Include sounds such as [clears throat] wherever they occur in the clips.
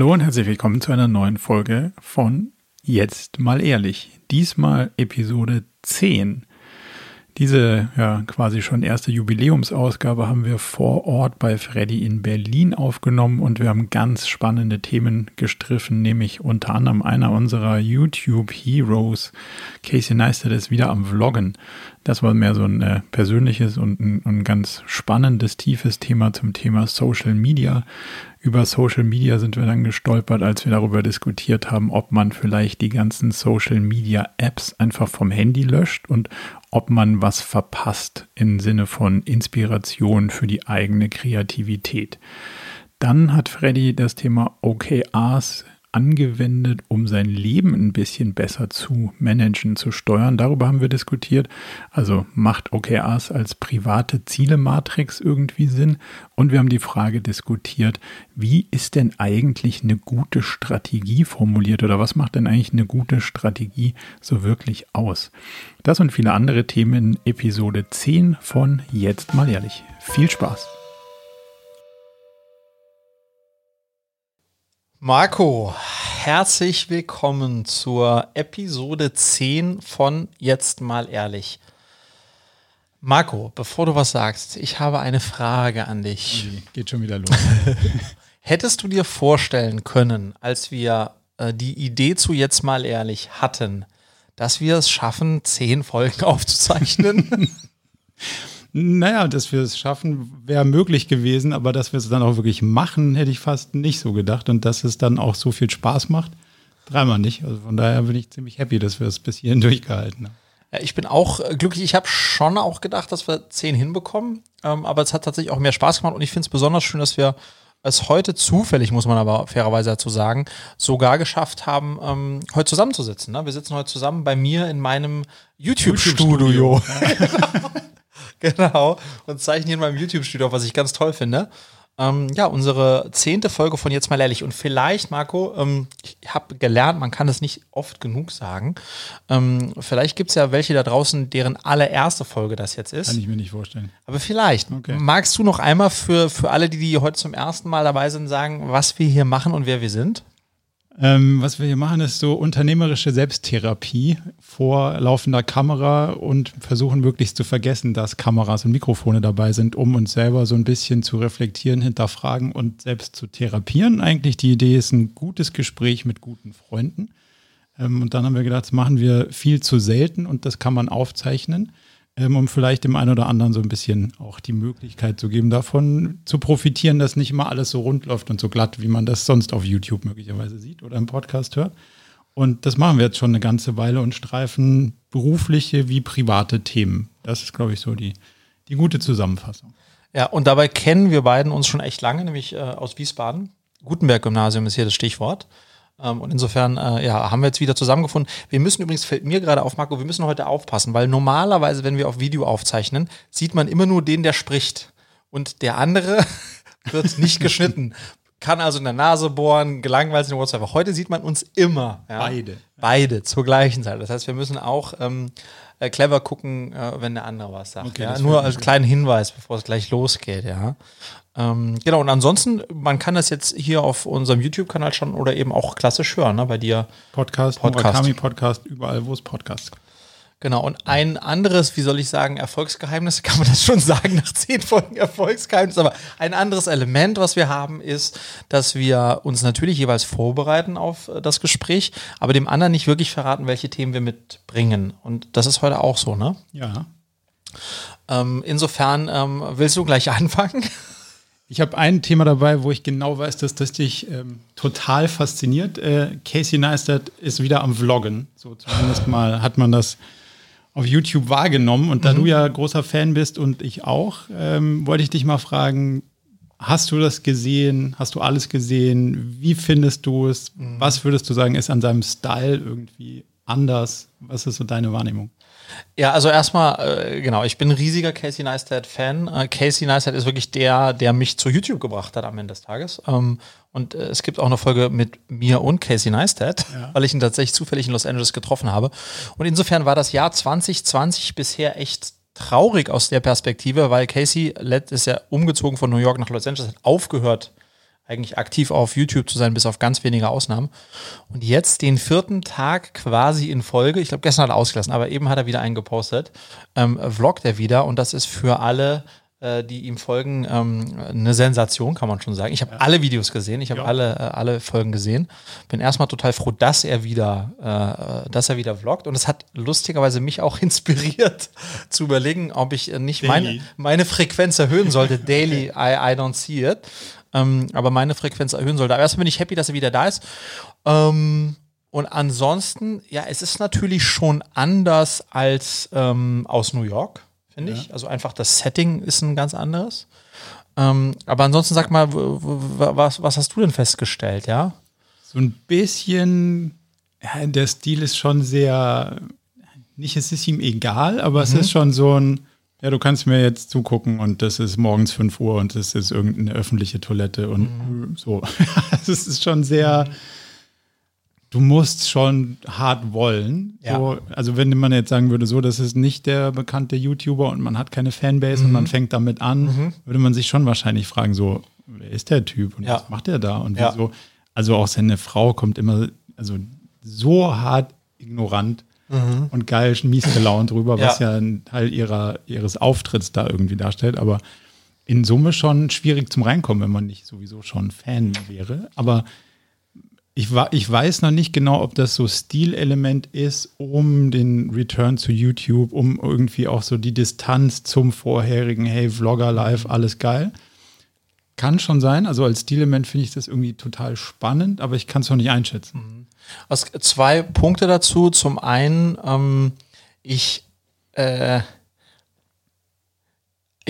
Hallo und herzlich willkommen zu einer neuen Folge von Jetzt mal ehrlich. Diesmal Episode 10. Diese ja quasi schon erste Jubiläumsausgabe haben wir vor Ort bei Freddy in Berlin aufgenommen und wir haben ganz spannende Themen gestriffen, nämlich unter anderem einer unserer YouTube Heroes, Casey Neistat, ist wieder am Vloggen. Das war mehr so ein äh, persönliches und ein, ein ganz spannendes, tiefes Thema zum Thema Social Media. Über Social Media sind wir dann gestolpert, als wir darüber diskutiert haben, ob man vielleicht die ganzen Social Media Apps einfach vom Handy löscht und ob man was verpasst im Sinne von Inspiration für die eigene Kreativität. Dann hat Freddy das Thema OKRs angewendet, um sein Leben ein bisschen besser zu managen, zu steuern. Darüber haben wir diskutiert. Also macht OKRs als private Zielematrix irgendwie Sinn? Und wir haben die Frage diskutiert, wie ist denn eigentlich eine gute Strategie formuliert oder was macht denn eigentlich eine gute Strategie so wirklich aus? Das und viele andere Themen in Episode 10 von Jetzt mal ehrlich. Viel Spaß! Marco, herzlich willkommen zur Episode 10 von Jetzt mal ehrlich. Marco, bevor du was sagst, ich habe eine Frage an dich. Geht schon wieder los. [laughs] Hättest du dir vorstellen können, als wir äh, die Idee zu Jetzt mal ehrlich hatten, dass wir es schaffen, zehn Folgen [laughs] aufzuzeichnen? [laughs] Naja, dass wir es schaffen, wäre möglich gewesen, aber dass wir es dann auch wirklich machen, hätte ich fast nicht so gedacht. Und dass es dann auch so viel Spaß macht, dreimal nicht. Also von daher bin ich ziemlich happy, dass wir es bis hierhin [laughs] durchgehalten haben. Ich bin auch äh, glücklich. Ich habe schon auch gedacht, dass wir zehn hinbekommen. Ähm, aber es hat tatsächlich auch mehr Spaß gemacht. Und ich finde es besonders schön, dass wir es heute zufällig, muss man aber fairerweise dazu sagen, sogar geschafft haben, ähm, heute zusammenzusitzen. Ne? Wir sitzen heute zusammen bei mir in meinem YouTube-Studio. YouTube [laughs] [laughs] [laughs] genau. Und zeichnen hier in meinem YouTube-Studio auf, was ich ganz toll finde. Ähm, ja, unsere zehnte Folge von Jetzt mal ehrlich. Und vielleicht, Marco, ähm, ich habe gelernt, man kann es nicht oft genug sagen. Ähm, vielleicht gibt es ja welche da draußen, deren allererste Folge das jetzt ist. Kann ich mir nicht vorstellen. Aber vielleicht. Okay. Magst du noch einmal für, für alle, die, die heute zum ersten Mal dabei sind, sagen, was wir hier machen und wer wir sind? Ähm, was wir hier machen, ist so unternehmerische Selbsttherapie vor laufender Kamera und versuchen möglichst zu vergessen, dass Kameras und Mikrofone dabei sind, um uns selber so ein bisschen zu reflektieren, hinterfragen und selbst zu therapieren. Eigentlich die Idee ist ein gutes Gespräch mit guten Freunden. Ähm, und dann haben wir gedacht, das machen wir viel zu selten und das kann man aufzeichnen ähm, um vielleicht dem einen oder anderen so ein bisschen auch die Möglichkeit zu geben, davon zu profitieren, dass nicht immer alles so rund läuft und so glatt, wie man das sonst auf YouTube möglicherweise sieht oder im Podcast hört. Und das machen wir jetzt schon eine ganze Weile und streifen berufliche wie private Themen. Das ist, glaube ich, so die, die gute Zusammenfassung. Ja, und dabei kennen wir beiden uns schon echt lange, nämlich äh, aus Wiesbaden. Gutenberg-Gymnasium ist hier das Stichwort. Ähm, und insofern äh, ja, haben wir jetzt wieder zusammengefunden. Wir müssen übrigens, fällt mir gerade auf, Marco, wir müssen heute aufpassen, weil normalerweise, wenn wir auf Video aufzeichnen, sieht man immer nur den, der spricht. Und der andere [laughs] wird nicht [laughs] geschnitten. Kann also in der Nase bohren, gelangweilt in WhatsApp. Heute sieht man uns immer. Ja? Beide. Beide zur gleichen Zeit. Das heißt, wir müssen auch ähm, äh, clever gucken, äh, wenn der andere was sagt. Okay, ja? Nur als kleinen Hinweis, bevor es gleich losgeht, ja. Ähm, genau, und ansonsten, man kann das jetzt hier auf unserem YouTube-Kanal schon oder eben auch klassisch hören, ne, bei dir. Podcast, Podcast. Murakami Podcast, überall, wo es Podcasts gibt. Genau, und ein anderes, wie soll ich sagen, Erfolgsgeheimnis, [laughs] kann man das schon sagen nach zehn Folgen Erfolgsgeheimnis, aber ein anderes Element, was wir haben, ist, dass wir uns natürlich jeweils vorbereiten auf äh, das Gespräch, aber dem anderen nicht wirklich verraten, welche Themen wir mitbringen. Und das ist heute auch so, ne? Ja. Ähm, insofern ähm, willst du gleich [laughs] anfangen? Ich habe ein Thema dabei, wo ich genau weiß, dass das dich ähm, total fasziniert. Äh, Casey Neistat ist wieder am Vloggen. So zumindest mal hat man das auf YouTube wahrgenommen. Und da mhm. du ja großer Fan bist und ich auch, ähm, wollte ich dich mal fragen, hast du das gesehen? Hast du alles gesehen? Wie findest du es? Mhm. Was würdest du sagen, ist an seinem Style irgendwie anders? Was ist so deine Wahrnehmung? Ja, also erstmal, äh, genau, ich bin ein riesiger Casey Neistat-Fan. Äh, Casey Neistat ist wirklich der, der mich zu YouTube gebracht hat am Ende des Tages. Ähm, und äh, es gibt auch eine Folge mit mir und Casey Neistat, ja. [laughs] weil ich ihn tatsächlich zufällig in Los Angeles getroffen habe. Und insofern war das Jahr 2020 bisher echt traurig aus der Perspektive, weil Casey ist ja umgezogen von New York nach Los Angeles, hat aufgehört, eigentlich aktiv auf YouTube zu sein, bis auf ganz wenige Ausnahmen. Und jetzt den vierten Tag quasi in Folge, ich glaube gestern hat er ausgelassen, aber eben hat er wieder einen gepostet, ähm, vloggt er wieder und das ist für alle äh, die ihm folgen, ähm, eine Sensation, kann man schon sagen. Ich habe ja. alle Videos gesehen, ich habe ja. alle, äh, alle Folgen gesehen. Bin erstmal total froh, dass er wieder, äh, dass er wieder vloggt. Und es hat lustigerweise mich auch [laughs] inspiriert, zu überlegen, ob ich nicht meine, meine Frequenz erhöhen sollte. [laughs] Daily, I, I don't see it. Ähm, aber meine Frequenz erhöhen sollte. Aber erstmal bin ich happy, dass er wieder da ist. Ähm, und ansonsten, ja, es ist natürlich schon anders als ähm, aus New York finde ja. ich. Also einfach das Setting ist ein ganz anderes. Ähm, aber ansonsten sag mal, was, was hast du denn festgestellt, ja? So ein bisschen, ja, der Stil ist schon sehr, nicht, es ist ihm egal, aber mhm. es ist schon so ein, ja, du kannst mir jetzt zugucken und das ist morgens 5 Uhr und das ist irgendeine öffentliche Toilette und mhm. so. [laughs] es ist schon sehr. Mhm du musst schon hart wollen. Ja. So, also wenn man jetzt sagen würde, so, das ist nicht der bekannte YouTuber und man hat keine Fanbase mhm. und man fängt damit an, mhm. würde man sich schon wahrscheinlich fragen, so, wer ist der Typ und ja. was macht er da und ja. wieso? Also auch seine Frau kommt immer, also so hart ignorant mhm. und geil, mies gelaunt drüber, was ja ein Teil ihrer, ihres Auftritts da irgendwie darstellt, aber in Summe schon schwierig zum Reinkommen, wenn man nicht sowieso schon Fan wäre. Aber ich, ich weiß noch nicht genau, ob das so Stilelement ist, um den Return zu YouTube, um irgendwie auch so die Distanz zum vorherigen, hey, Vlogger live, alles geil. Kann schon sein. Also als Stilelement finde ich das irgendwie total spannend, aber ich kann es noch nicht einschätzen. Also zwei Punkte dazu. Zum einen, ähm, ich äh,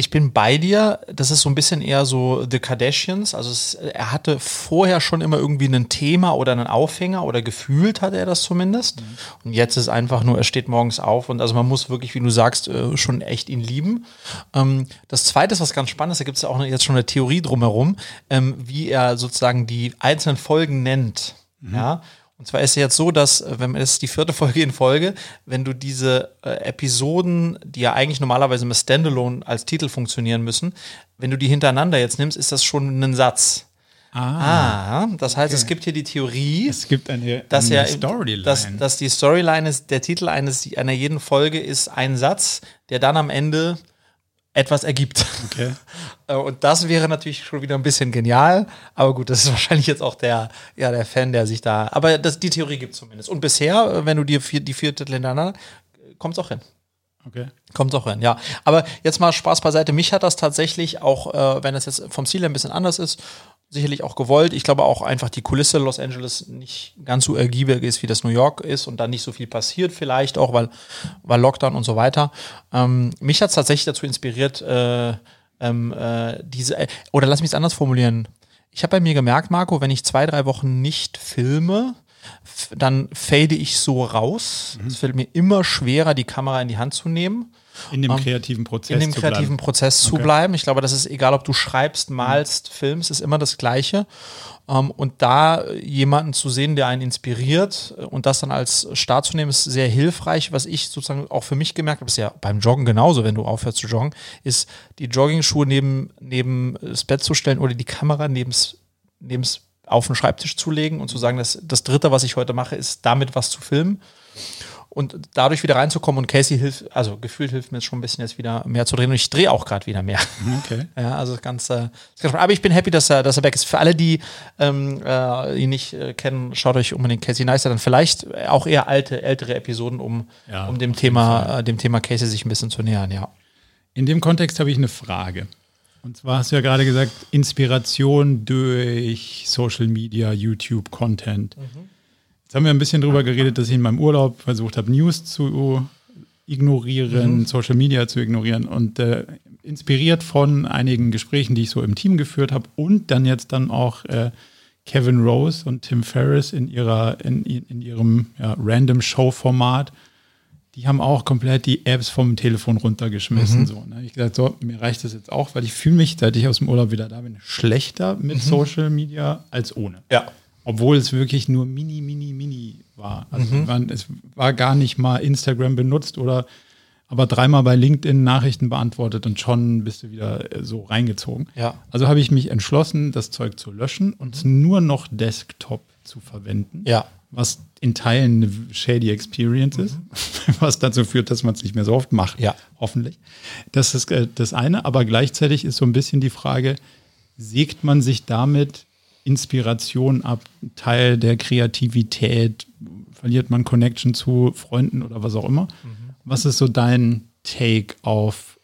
ich bin bei dir. Das ist so ein bisschen eher so The Kardashians. Also es, er hatte vorher schon immer irgendwie ein Thema oder einen Aufhänger oder gefühlt hatte er das zumindest. Mhm. Und jetzt ist einfach nur, er steht morgens auf und also man muss wirklich, wie du sagst, äh, schon echt ihn lieben. Ähm, das Zweite ist was ganz Spannendes. Da gibt es ja auch jetzt schon eine Theorie drumherum, ähm, wie er sozusagen die einzelnen Folgen nennt. Mhm. Ja. Und zwar ist es jetzt so, dass, äh, wenn es die vierte [laughs] Folge in Folge, wenn du diese äh, Episoden, die ja eigentlich normalerweise mit Standalone als Titel funktionieren müssen, wenn du die hintereinander jetzt nimmst, ist das schon ein Satz. Ah, ah das heißt, okay. es gibt hier die Theorie, es gibt eine, dass, eine ja, Storyline. Dass, dass die Storyline ist, der Titel eines, einer jeden Folge ist ein Satz, der dann am Ende etwas ergibt. Okay. [laughs] Äh, und das wäre natürlich schon wieder ein bisschen genial. Aber gut, das ist [laughs] wahrscheinlich jetzt auch der, ja, der Fan, der sich da. Aber das, die Theorie gibt es zumindest. Und bisher, äh, wenn du dir vier, die vier Titel hintereinander, kommt es auch hin. Okay. Kommt auch hin, ja. Aber jetzt mal Spaß beiseite. Mich hat das tatsächlich auch, äh, wenn es jetzt vom Ziel ein bisschen anders ist, sicherlich auch gewollt. Ich glaube auch einfach die Kulisse Los Angeles nicht ganz so ergiebig ist, wie das New York ist und da nicht so viel passiert vielleicht auch, weil, weil Lockdown und so weiter. Ähm, mich hat es tatsächlich dazu inspiriert, äh, ähm, äh, diese, äh, oder lass mich es anders formulieren. Ich habe bei mir gemerkt, Marco, wenn ich zwei, drei Wochen nicht filme, dann fade ich so raus. Mhm. Es fällt mir immer schwerer, die Kamera in die Hand zu nehmen. In dem ähm, kreativen Prozess. In dem kreativen bleiben. Prozess zu okay. bleiben. Ich glaube, das ist egal, ob du schreibst, malst, mhm. filmst, ist immer das Gleiche. Ähm, und da jemanden zu sehen, der einen inspiriert äh, und das dann als Start zu nehmen, ist sehr hilfreich. Was ich sozusagen auch für mich gemerkt habe, ist ja beim Joggen genauso, wenn du aufhörst zu joggen, ist die Joggingschuhe neben, neben das Bett zu stellen oder die Kamera neben das auf den Schreibtisch zu legen und zu sagen, dass das Dritte, was ich heute mache, ist damit was zu filmen und dadurch wieder reinzukommen. Und Casey hilft, also gefühlt hilft mir jetzt schon ein bisschen jetzt wieder mehr zu drehen. Und ich drehe auch gerade wieder mehr. Okay. [laughs] Ja, also das Ganze. Das aber ich bin happy, dass er, dass er weg ist. Für alle, die ähm, äh, ihn nicht äh, kennen, schaut euch unbedingt Casey Neistat dann vielleicht auch eher alte, ältere Episoden, um, ja, um dem Thema, äh, dem Thema Casey sich ein bisschen zu nähern, ja. In dem Kontext habe ich eine Frage. Und zwar hast du ja gerade gesagt, Inspiration durch Social Media, YouTube, Content. Mhm. Jetzt haben wir ein bisschen drüber geredet, dass ich in meinem Urlaub versucht habe, News zu ignorieren, mhm. Social Media zu ignorieren und äh, inspiriert von einigen Gesprächen, die ich so im Team geführt habe und dann jetzt dann auch äh, Kevin Rose und Tim Ferriss in ihrer in, in ihrem ja, Random Show Format. Die haben auch komplett die Apps vom Telefon runtergeschmissen. Mhm. So, ne? Ich gesagt, so, mir reicht das jetzt auch, weil ich fühle mich, seit ich aus dem Urlaub wieder da bin, schlechter mit mhm. Social Media als ohne. Ja. Obwohl es wirklich nur mini, mini, mini war. Also mhm. man, es war gar nicht mal Instagram benutzt oder aber dreimal bei LinkedIn Nachrichten beantwortet und schon bist du wieder äh, so reingezogen. Ja. Also habe ich mich entschlossen, das Zeug zu löschen und nur noch Desktop zu verwenden. Ja. Was in Teilen eine shady Experience ist, [laughs] was dazu führt, dass man es nicht mehr so oft macht. Ja. Hoffentlich. Das ist äh, das eine, aber gleichzeitig ist so ein bisschen die Frage, sägt man sich damit Inspiration ab, Teil der Kreativität, verliert man Connection zu Freunden oder was auch immer? Was ist so dein Take auf,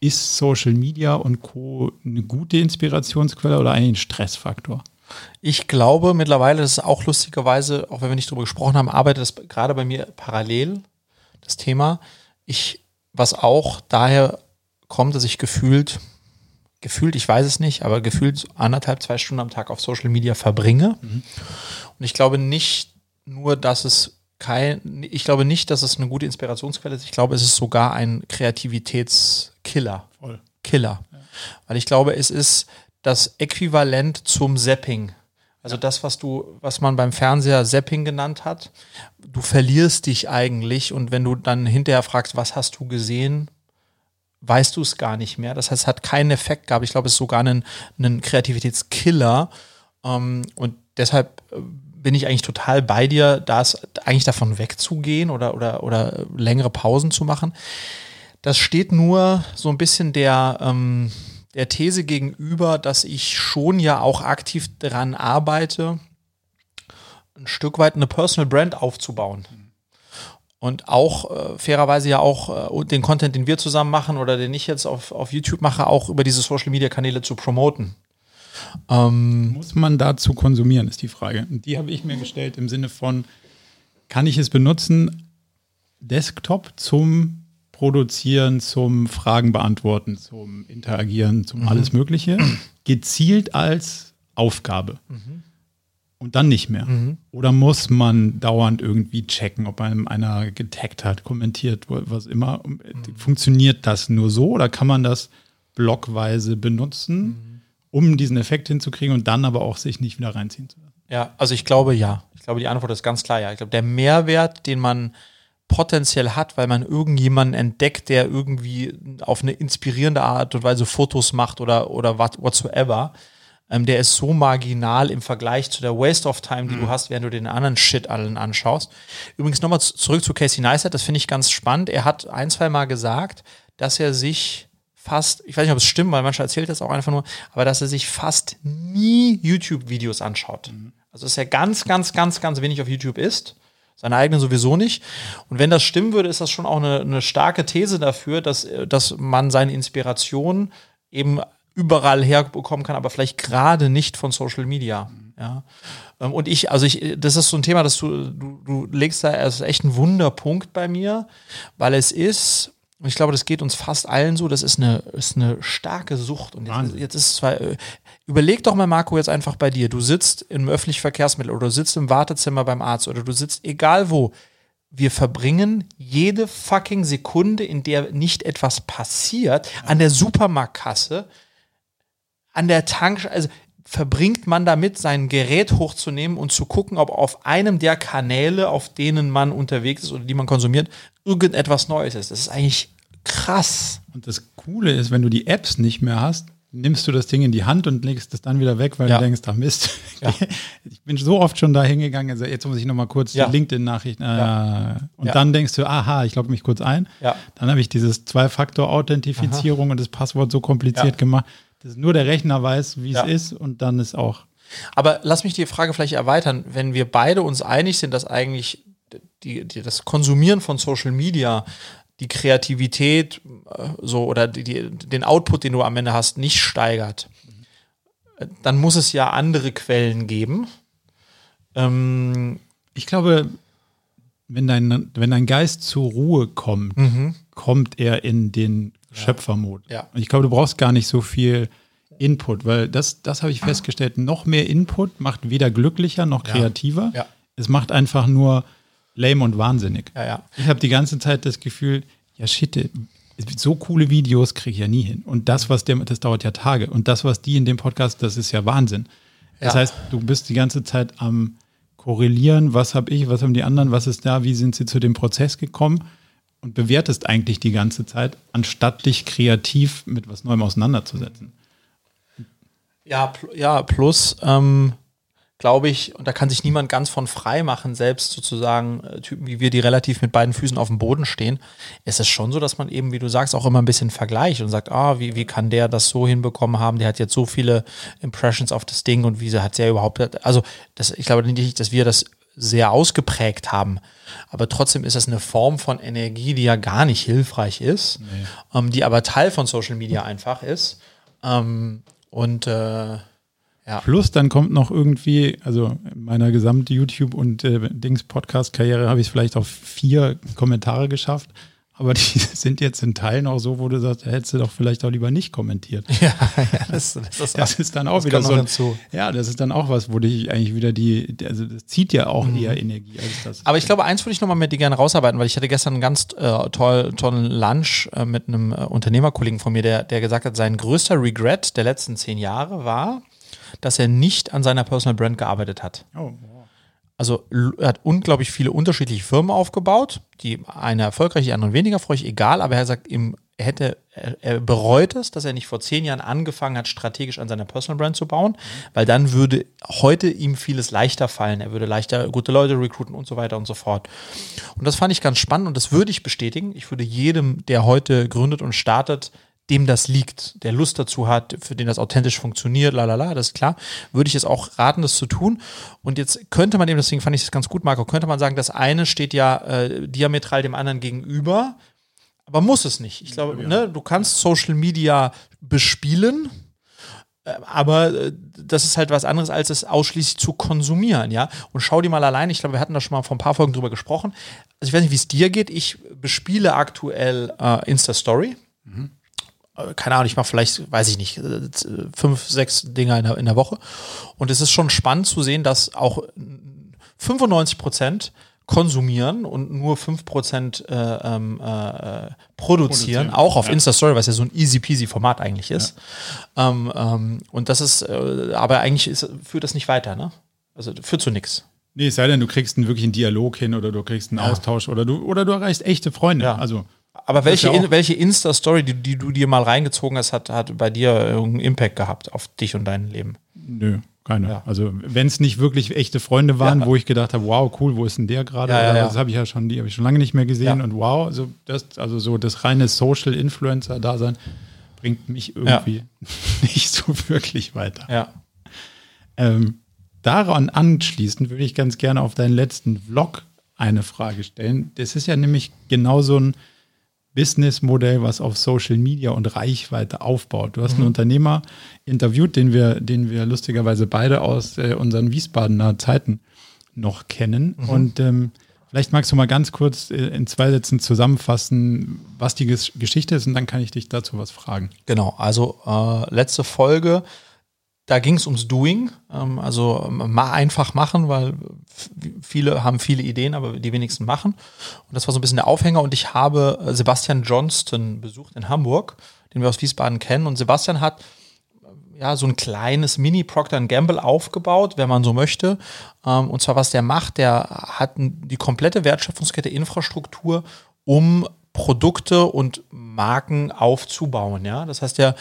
ist Social Media und Co. eine gute Inspirationsquelle oder eigentlich ein Stressfaktor? Ich glaube mittlerweile, das ist auch lustigerweise, auch wenn wir nicht drüber gesprochen haben, arbeitet das gerade bei mir parallel, das Thema. Ich, was auch daher kommt, dass ich gefühlt, gefühlt, ich weiß es nicht, aber gefühlt anderthalb, zwei Stunden am Tag auf Social Media verbringe. Und ich glaube nicht nur, dass es kein, ich glaube nicht, dass es eine gute Inspirationsquelle ist. Ich glaube, es ist sogar ein Kreativitätskiller. Voll. Killer. Weil ich glaube, es ist das Äquivalent zum Zapping. Also das, was du, was man beim Fernseher Zapping genannt hat, du verlierst dich eigentlich und wenn du dann hinterher fragst, was hast du gesehen, weißt du es gar nicht mehr. Das heißt, es hat keinen Effekt gehabt. Ich glaube, es ist sogar ein, ein Kreativitätskiller. Ähm, und deshalb äh, bin ich eigentlich total bei dir, da es eigentlich davon wegzugehen oder, oder, oder längere Pausen zu machen. Das steht nur so ein bisschen der, ähm, der These gegenüber, dass ich schon ja auch aktiv daran arbeite, ein Stück weit eine Personal Brand aufzubauen. Und auch äh, fairerweise ja auch äh, den Content, den wir zusammen machen oder den ich jetzt auf, auf YouTube mache, auch über diese Social Media Kanäle zu promoten. Ähm, Muss man dazu konsumieren, ist die Frage. Und die habe ich mir gestellt im Sinne von, kann ich es benutzen, Desktop zum Produzieren, zum Fragen beantworten, zum Interagieren, zum alles Mögliche, gezielt als Aufgabe. Und dann nicht mehr. Oder muss man dauernd irgendwie checken, ob einem einer getaggt hat, kommentiert, was immer. Funktioniert das nur so oder kann man das blockweise benutzen, um diesen Effekt hinzukriegen und dann aber auch sich nicht wieder reinziehen zu lassen? Ja, also ich glaube ja. Ich glaube, die Antwort ist ganz klar ja. Ich glaube, der Mehrwert, den man potenziell hat, weil man irgendjemanden entdeckt, der irgendwie auf eine inspirierende Art und Weise Fotos macht oder, oder what, whatsoever, ähm, der ist so marginal im Vergleich zu der Waste of Time, die du hast, während du den anderen Shit allen anschaust. Übrigens nochmal zurück zu Casey Neistat, das finde ich ganz spannend. Er hat ein, zwei Mal gesagt, dass er sich fast, ich weiß nicht, ob es stimmt, weil manchmal erzählt das auch einfach nur, aber dass er sich fast nie YouTube-Videos anschaut. Also dass er ganz, ganz, ganz, ganz wenig auf YouTube ist. Seine eigenen sowieso nicht. Und wenn das stimmen würde, ist das schon auch eine, eine starke These dafür, dass, dass man seine Inspiration eben überall herbekommen kann, aber vielleicht gerade nicht von Social Media. Ja. Ähm, Und ich, also ich, das ist so ein Thema, dass du, du, du legst da, ist echt ein Wunderpunkt bei mir, weil es ist, und ich glaube, das geht uns fast allen so, das ist eine, ist eine starke Sucht. Und jetzt, jetzt ist es zwar, äh, überleg doch mal, Marco, jetzt einfach bei dir. Du sitzt im öffentlichen Verkehrsmittel oder du sitzt im Wartezimmer beim Arzt oder du sitzt egal wo. Wir verbringen jede fucking Sekunde, in der nicht etwas passiert, an der Supermarktkasse, an der Tankstelle, also verbringt man damit, sein Gerät hochzunehmen und zu gucken, ob auf einem der Kanäle, auf denen man unterwegs ist oder die man konsumiert, irgendetwas Neues ist. Das ist eigentlich krass. Und das Coole ist, wenn du die Apps nicht mehr hast, nimmst du das Ding in die Hand und legst es dann wieder weg, weil Ja. du denkst, ach Mist. Ja. [laughs] Ich bin so oft schon da hingegangen, also jetzt muss ich noch mal kurz Ja. die LinkedIn-Nachrichten. Äh. Und dann denkst du, aha, ich logge mich kurz ein. Ja. Dann habe ich dieses Zwei-Faktor-Authentifizierung und das Passwort so kompliziert gemacht, dass nur der Rechner weiß, wie Ja. es ist und dann ist auch. Aber lass mich die Frage vielleicht erweitern. Wenn wir beide uns einig sind, dass eigentlich die, die, das Konsumieren von Social Media die Kreativität äh, so oder die, die, den Output, den du am Ende hast, nicht steigert, äh, dann muss es ja andere Quellen geben. Ähm, Ich glaube, wenn dein, wenn dein Geist zur Ruhe kommt, kommt er in den Schöpfermod. Mhm. Ja. Und ich glaube, du brauchst gar nicht so viel Input, weil das, das habe ich festgestellt, noch mehr Input macht weder glücklicher noch kreativer. Ja. Es macht einfach nur lame und wahnsinnig. ja, ja. Ich habe die ganze Zeit das Gefühl, ja shit, so coole Videos kriege ich ja nie hin. Und das, was der, das dauert ja Tage. Und das, was die in dem Podcast, das ist ja Wahnsinn. Das Ja. heißt, du bist die ganze Zeit am korrelieren, was habe ich, was haben die anderen, was ist da, wie sind sie zu dem Prozess gekommen. Und bewertest eigentlich die ganze Zeit, anstatt dich kreativ mit was Neuem auseinanderzusetzen. Ja, pl ja plus, ähm, glaube ich, und da kann sich niemand ganz von frei machen, selbst sozusagen äh, Typen wie wir, die relativ mit beiden Füßen auf dem Boden stehen, ist es schon so, dass man eben, wie du sagst, auch immer ein bisschen vergleicht und sagt, ah, wie, wie kann der das so hinbekommen haben? Der hat jetzt so viele Impressions auf das Ding und wie hat der überhaupt, also das, ich glaube nicht, dass wir das sehr ausgeprägt haben. Aber trotzdem ist das eine Form von Energie, die ja gar nicht hilfreich ist, nee. ähm, die aber Teil von Social Media einfach ist. Ähm, und äh, ja. Plus dann kommt noch irgendwie, also in meiner gesamten YouTube- und äh, Dings-Podcast-Karriere habe ich es vielleicht auf vier Kommentare geschafft aber die [laughs] sind jetzt in Teilen auch so, wo du sagst, hättest du doch vielleicht auch lieber nicht kommentiert. [laughs] Ja, ja das, das, das, ist dann auch wieder so. Ein, ja, das ist dann auch was, wo dich eigentlich wieder die, also das zieht ja auch mhm. eher Energie als das. Aber ich glaube, eins würde ich nochmal mit dir gerne rausarbeiten, weil ich hatte gestern einen ganz äh, toll, tollen Lunch äh, mit einem äh, Unternehmerkollegen von mir, der, der gesagt hat, sein größter Regret der letzten zehn Jahre war, dass er nicht an seiner Personal Brand gearbeitet hat. Oh, wow. Also er hat unglaublich viele unterschiedliche Firmen aufgebaut, die eine erfolgreich, die anderen weniger erfolgreich, egal, aber er sagt, ihm, hätte, er, bereut es, dass er nicht vor zehn Jahren angefangen hat, strategisch an seiner Personal Brand zu bauen, weil dann würde heute ihm vieles leichter fallen. Er würde leichter gute Leute recruiten und so weiter und so fort. Und das fand ich ganz spannend und das würde ich bestätigen. Ich würde jedem, der heute gründet und startet, dem das liegt, der Lust dazu hat, für den das authentisch funktioniert, lalala, das ist klar, würde ich es auch raten, das zu tun. Und jetzt könnte man eben, deswegen fand ich das ganz gut, Marco, könnte man sagen, das eine steht ja äh, diametral dem anderen gegenüber, aber muss es nicht. Ich glaube, ja. ne, du kannst Social Media bespielen, äh, aber äh, das ist halt was anderes, als es ausschließlich zu konsumieren, ja. Und schau dir mal allein, ich glaube, wir hatten da schon mal vor ein paar Folgen drüber gesprochen. Also ich weiß nicht, wie es dir geht. Ich bespiele aktuell äh, Insta Story. Mhm. Äh, keine Ahnung, ich mache vielleicht, weiß ich nicht, äh, fünf, sechs Dinger in der, in der Woche. Und es ist schon spannend zu sehen, dass auch 95 Prozent konsumieren und nur 5% äh, ähm, äh, produzieren, produzieren, auch auf ja. Insta-Story, was ja so ein easy-peasy Format eigentlich ist. Ja. Ähm, ähm, und das ist, äh, aber eigentlich ist, führt das nicht weiter, ne? Also führt zu nichts. Nee, es sei denn, du kriegst einen wirklichen Dialog hin oder du kriegst einen ja. Austausch oder du, oder du erreichst echte Freunde. Ja. Also aber welche, in, welche Insta-Story, die, die, du dir mal reingezogen hast, hat, hat bei dir irgendeinen Impact gehabt auf dich und dein Leben? Nö, keine. Ja. Also wenn es nicht wirklich echte Freunde waren, ja. wo ich gedacht habe, wow, cool, wo ist denn der gerade? Ja, das habe ich ja schon, die habe ich schon lange nicht mehr gesehen und wow, also das, also so das reine Social Influencer-Dasein bringt mich irgendwie [laughs] nicht so wirklich weiter. Ja. Ähm, daran anschließend würde ich ganz gerne auf deinen letzten Vlog eine Frage stellen. Das ist ja nämlich genau so ein Businessmodell, was auf Social Media und Reichweite aufbaut. Du hast mhm. einen Unternehmer interviewt, den wir, den wir lustigerweise beide aus äh, unseren Wiesbadener Zeiten noch kennen. Mhm. Und ähm, vielleicht magst du mal ganz kurz äh, in zwei Sätzen zusammenfassen, was die Geschichte ist, und dann kann ich dich dazu was fragen. Genau, also äh, letzte Folge da ging es ums Doing, ähm, also ähm, mal einfach machen, weil viele haben viele Ideen, aber die wenigsten machen. Und das war so ein bisschen der Aufhänger. Und ich habe äh, Sebastian Johnston besucht in Hamburg, den wir aus Wiesbaden kennen. Und Sebastian hat äh, ja so ein kleines Mini Procter Gamble aufgebaut, wenn man so möchte. Ähm, und zwar was der macht, der hat die komplette Wertschöpfungskette Infrastruktur, um Produkte und Marken aufzubauen. Ja, das heißt, der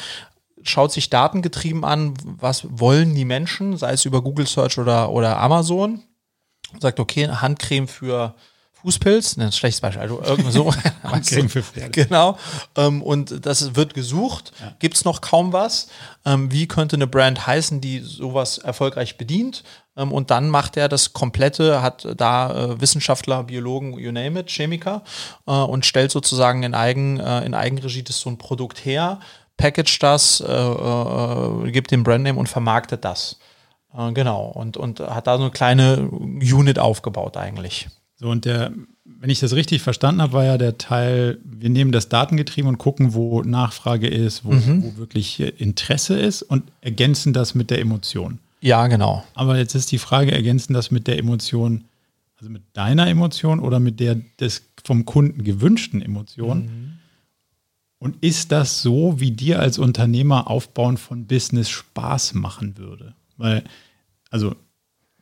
schaut sich datengetrieben an, was wollen die Menschen, sei es über Google Search oder, oder Amazon. Und sagt, okay, Handcreme für Fußpilz, ne, ein schlechtes Beispiel, also irgendwie so. [laughs] Handcreme für Pferde. Genau. Ähm, und das wird gesucht. Ja. Gibt es noch kaum was? Ähm, wie könnte eine Brand heißen, die sowas erfolgreich bedient? Ähm, und dann macht er das komplette, hat da äh, Wissenschaftler, Biologen, you name it, Chemiker äh, und stellt sozusagen in, Eigen, äh, in Eigenregie das so ein Produkt her package das, äh, äh, gibt den Brandname und vermarktet das. Äh, genau. Und, und hat da so eine kleine Unit aufgebaut eigentlich. So, und der, wenn ich das richtig verstanden habe, war ja der Teil, wir nehmen das datengetrieben und gucken, wo Nachfrage ist, wo, mhm. wo wirklich Interesse ist und ergänzen das mit der Emotion. Ja, genau. Aber jetzt ist die Frage, ergänzen das mit der Emotion, also mit deiner Emotion oder mit der des vom Kunden gewünschten Emotion? Mhm. Und ist das so, wie dir als Unternehmer Aufbauen von Business Spaß machen würde? Weil, also,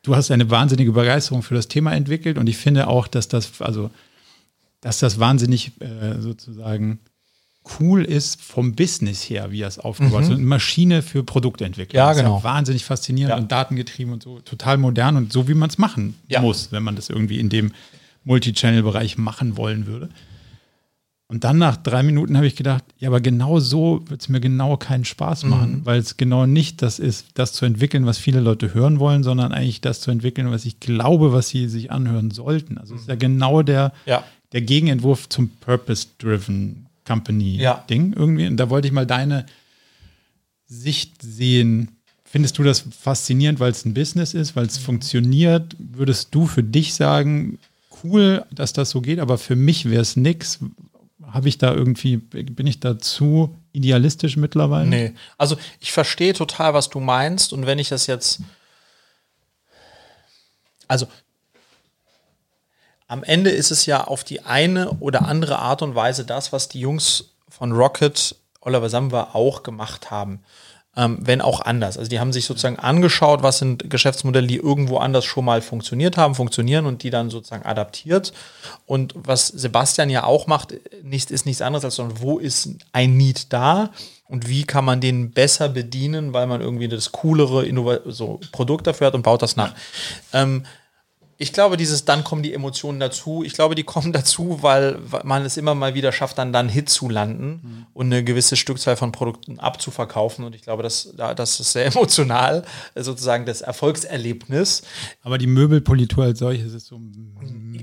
du hast eine wahnsinnige Begeisterung für das Thema entwickelt und ich finde auch, dass das, also, dass das wahnsinnig äh, sozusagen cool ist vom Business her, wie er es aufgebaut hat. Mhm. So eine Maschine für Produktentwicklung. Ja, genau. Ja wahnsinnig faszinierend ja. und datengetrieben und so total modern und so, wie man es machen ja. muss, wenn man das irgendwie in dem Multichannel-Bereich machen wollen würde. Und dann nach drei Minuten habe ich gedacht, ja, aber genau so wird es mir genau keinen Spaß machen, mhm. weil es genau nicht das ist, das zu entwickeln, was viele Leute hören wollen, sondern eigentlich das zu entwickeln, was ich glaube, was sie sich anhören sollten. Also es ist ja genau der, ja. der Gegenentwurf zum Purpose-Driven Company-Ding ja. irgendwie. Und da wollte ich mal deine Sicht sehen. Findest du das faszinierend, weil es ein Business ist, weil es mhm. funktioniert? Würdest du für dich sagen, cool, dass das so geht, aber für mich wäre es nichts, habe ich da irgendwie, bin ich da zu idealistisch mittlerweile? Nee, also ich verstehe total, was du meinst. Und wenn ich das jetzt, also am Ende ist es ja auf die eine oder andere Art und Weise das, was die Jungs von Rocket, Oliver Samba auch gemacht haben ähm, wenn auch anders. Also die haben sich sozusagen angeschaut, was sind Geschäftsmodelle, die irgendwo anders schon mal funktioniert haben, funktionieren und die dann sozusagen adaptiert. Und was Sebastian ja auch macht, nicht, ist nichts anderes als, sondern wo ist ein Need da und wie kann man den besser bedienen, weil man irgendwie das coolere Innova so Produkt dafür hat und baut das nach. Ähm, ich glaube, dieses dann kommen die Emotionen dazu. Ich glaube, die kommen [laughs] dazu, weil man es immer mal wieder schafft, dann dann Hit zu landen mhm. und eine gewisse Stückzahl von Produkten abzuverkaufen. Und ich glaube, das, das ist sehr [laughs] emotional, sozusagen das Erfolgserlebnis. Aber die Möbelpolitur als solches ist so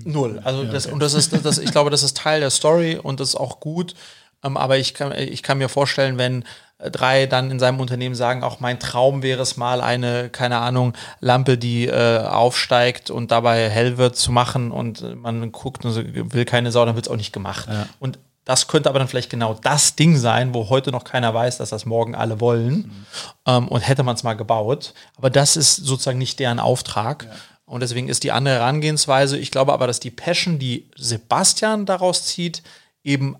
null. Also das, und das ist, das, ich glaube, das ist Teil der Story und das ist auch gut. Ähm, aber ich kann, ich kann mir vorstellen, wenn drei dann in seinem Unternehmen sagen, auch mein Traum wäre es mal eine, keine Ahnung, Lampe, die äh, aufsteigt und dabei hell wird zu machen und man guckt und will keine Sau, dann wird es auch nicht gemacht. Ja. Und das könnte aber dann vielleicht genau das Ding sein, wo heute noch keiner weiß, dass das morgen alle wollen. Mhm. Ähm, und hätte man es mal gebaut. Aber das ist sozusagen nicht deren Auftrag. Ja. Und deswegen ist die andere Herangehensweise. Ich glaube aber, dass die Passion, die Sebastian daraus zieht, eben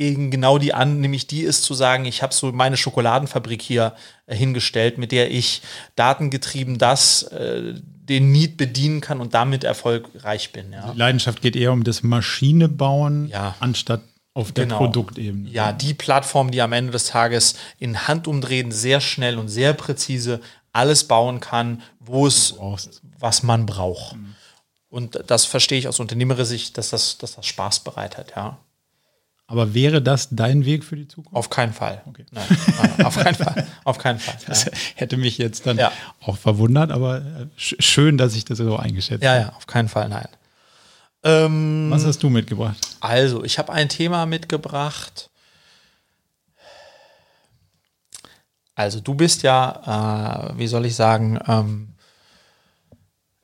eben genau die an, nämlich die ist zu sagen, ich habe so meine Schokoladenfabrik hier äh, hingestellt, mit der ich datengetrieben das äh, den Need bedienen kann und damit erfolgreich bin. Ja. Die Leidenschaft geht eher um das Maschinebauen, ja. anstatt auf der genau. Produktebene. Ja, die Plattform, die am Ende des Tages in Handumdrehen sehr schnell und sehr präzise alles bauen kann, wo es, was man braucht. Mhm. Und das verstehe ich aus unternehmerischer Sicht, dass das, dass das Spaß bereitet, ja. Aber wäre das dein Weg für die Zukunft? Auf keinen Fall. Okay. Nein, nein, auf keinen Fall. Auf keinen Fall. [laughs] Das ja. hätte mich jetzt dann ja. auch verwundert, aber äh, schön, dass ich das so eingeschätzt habe. Ja, ja, auf keinen Fall, nein. Ähm, Was hast du mitgebracht? Also, ich habe ein Thema mitgebracht. Also, du bist ja, äh, wie soll ich sagen, ähm,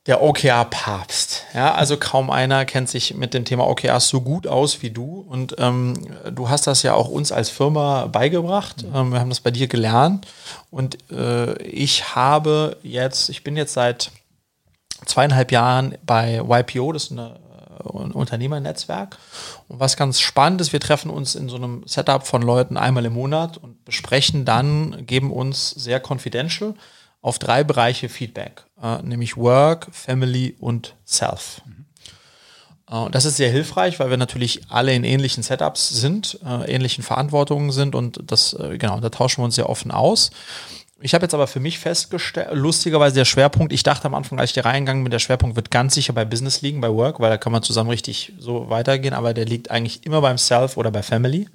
der OKR-Papst. Ja, also kaum einer kennt sich mit dem Thema OKRs so gut aus wie du. Und ähm, du hast das ja auch uns als Firma beigebracht. Mhm. Ähm, wir haben das bei dir gelernt. Und äh, ich habe jetzt, ich bin jetzt seit zweieinhalb Jahren bei YPO, das ist eine, äh, ein Unternehmernetzwerk. Und was ganz spannend ist, wir treffen uns in so einem Setup von Leuten einmal im Monat und besprechen dann, geben uns sehr confidential auf drei Bereiche Feedback, äh, nämlich Work, Family und Self. Mhm. Äh, das ist sehr hilfreich, weil wir natürlich alle in ähnlichen Setups sind, äh, ähnlichen Verantwortungen sind und das, genau, da tauschen wir uns sehr offen aus. Ich habe jetzt aber für mich festgestellt, lustigerweise der Schwerpunkt, ich dachte am Anfang, als ich da reingegangen bin, der Schwerpunkt wird ganz sicher bei Business liegen, bei Work, weil da kann man zusammen richtig so weitergehen, aber der liegt eigentlich immer beim Self oder bei Family.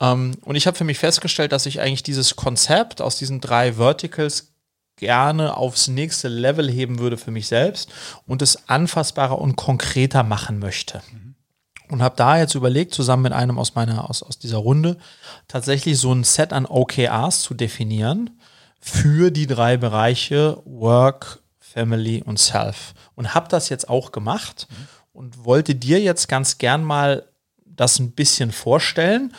Ähm, und ich habe für mich festgestellt, dass ich eigentlich dieses Konzept aus diesen drei Verticals gerne aufs nächste Level heben würde für mich selbst und es anfassbarer und konkreter machen möchte. Und habe da jetzt überlegt, zusammen mit einem aus meiner, aus, aus dieser Runde, tatsächlich so ein Set an OKRs zu definieren für die drei Bereiche Work, Family und Self. Und habe das jetzt auch gemacht mhm. und wollte dir jetzt ganz gern mal das ein bisschen vorstellen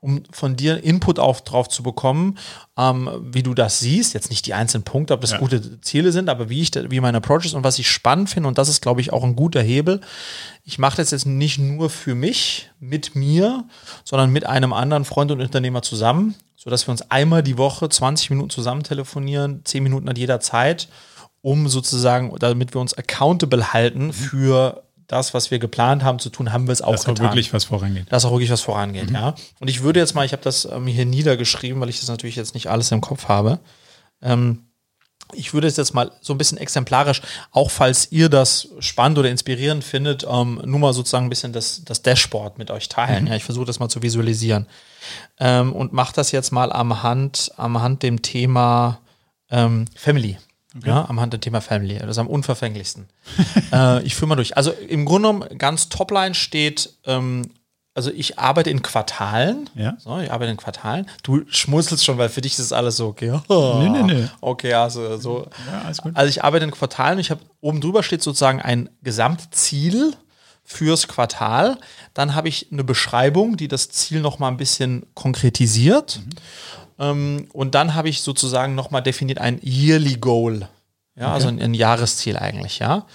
um von dir Input auf, drauf zu bekommen, ähm, wie du das siehst. Jetzt nicht die einzelnen Punkte, ob das ja. gute Ziele sind, aber wie ich, wie mein Approach ist und was ich spannend finde, und das ist, glaube ich, auch ein guter Hebel. Ich mache das jetzt nicht nur für mich, mit mir, sondern mit einem anderen Freund und Unternehmer zusammen, sodass wir uns einmal die Woche 20 Minuten zusammen telefonieren, 10 Minuten an jeder Zeit, um sozusagen, damit wir uns accountable halten mhm. für das, was wir geplant haben zu tun, haben wir es auch Dass auch getan. wirklich was vorangeht. Dass auch wirklich was vorangeht, ja. Und ich würde jetzt mal, ich habe das ähm, hier niedergeschrieben, weil ich das natürlich jetzt nicht alles im Kopf habe. Ähm, ich würde es jetzt mal so ein bisschen exemplarisch, auch falls ihr das spannend oder inspirierend findet, ähm, nur mal sozusagen ein bisschen das, das Dashboard mit euch teilen. Ja, ich versuche das mal zu visualisieren. Ähm, und mache das jetzt mal am Hand, am Hand dem Thema ähm, Family. Ja, am Hand dem Thema Family. Das ist am unverfänglichsten. [laughs] äh, ich führe mal durch. Also im Grunde genommen, ganz Topline steht, ähm, also ich arbeite in Quartalen. Ja. So, ich arbeite in Quartalen. Du schmunzelst schon, weil für dich ist das alles so, okay. Nee, nee, nee. Okay, also so. Ja, alles gut. Also ich arbeite in Quartalen. Ich habe oben drüber steht sozusagen ein Gesamtziel fürs Quartal. Dann habe ich eine Beschreibung, die das Ziel noch mal ein bisschen konkretisiert. Ähm, und dann habe ich sozusagen noch mal definiert ein Yearly Goal. Ja, also ein, ein Jahresziel eigentlich, ja.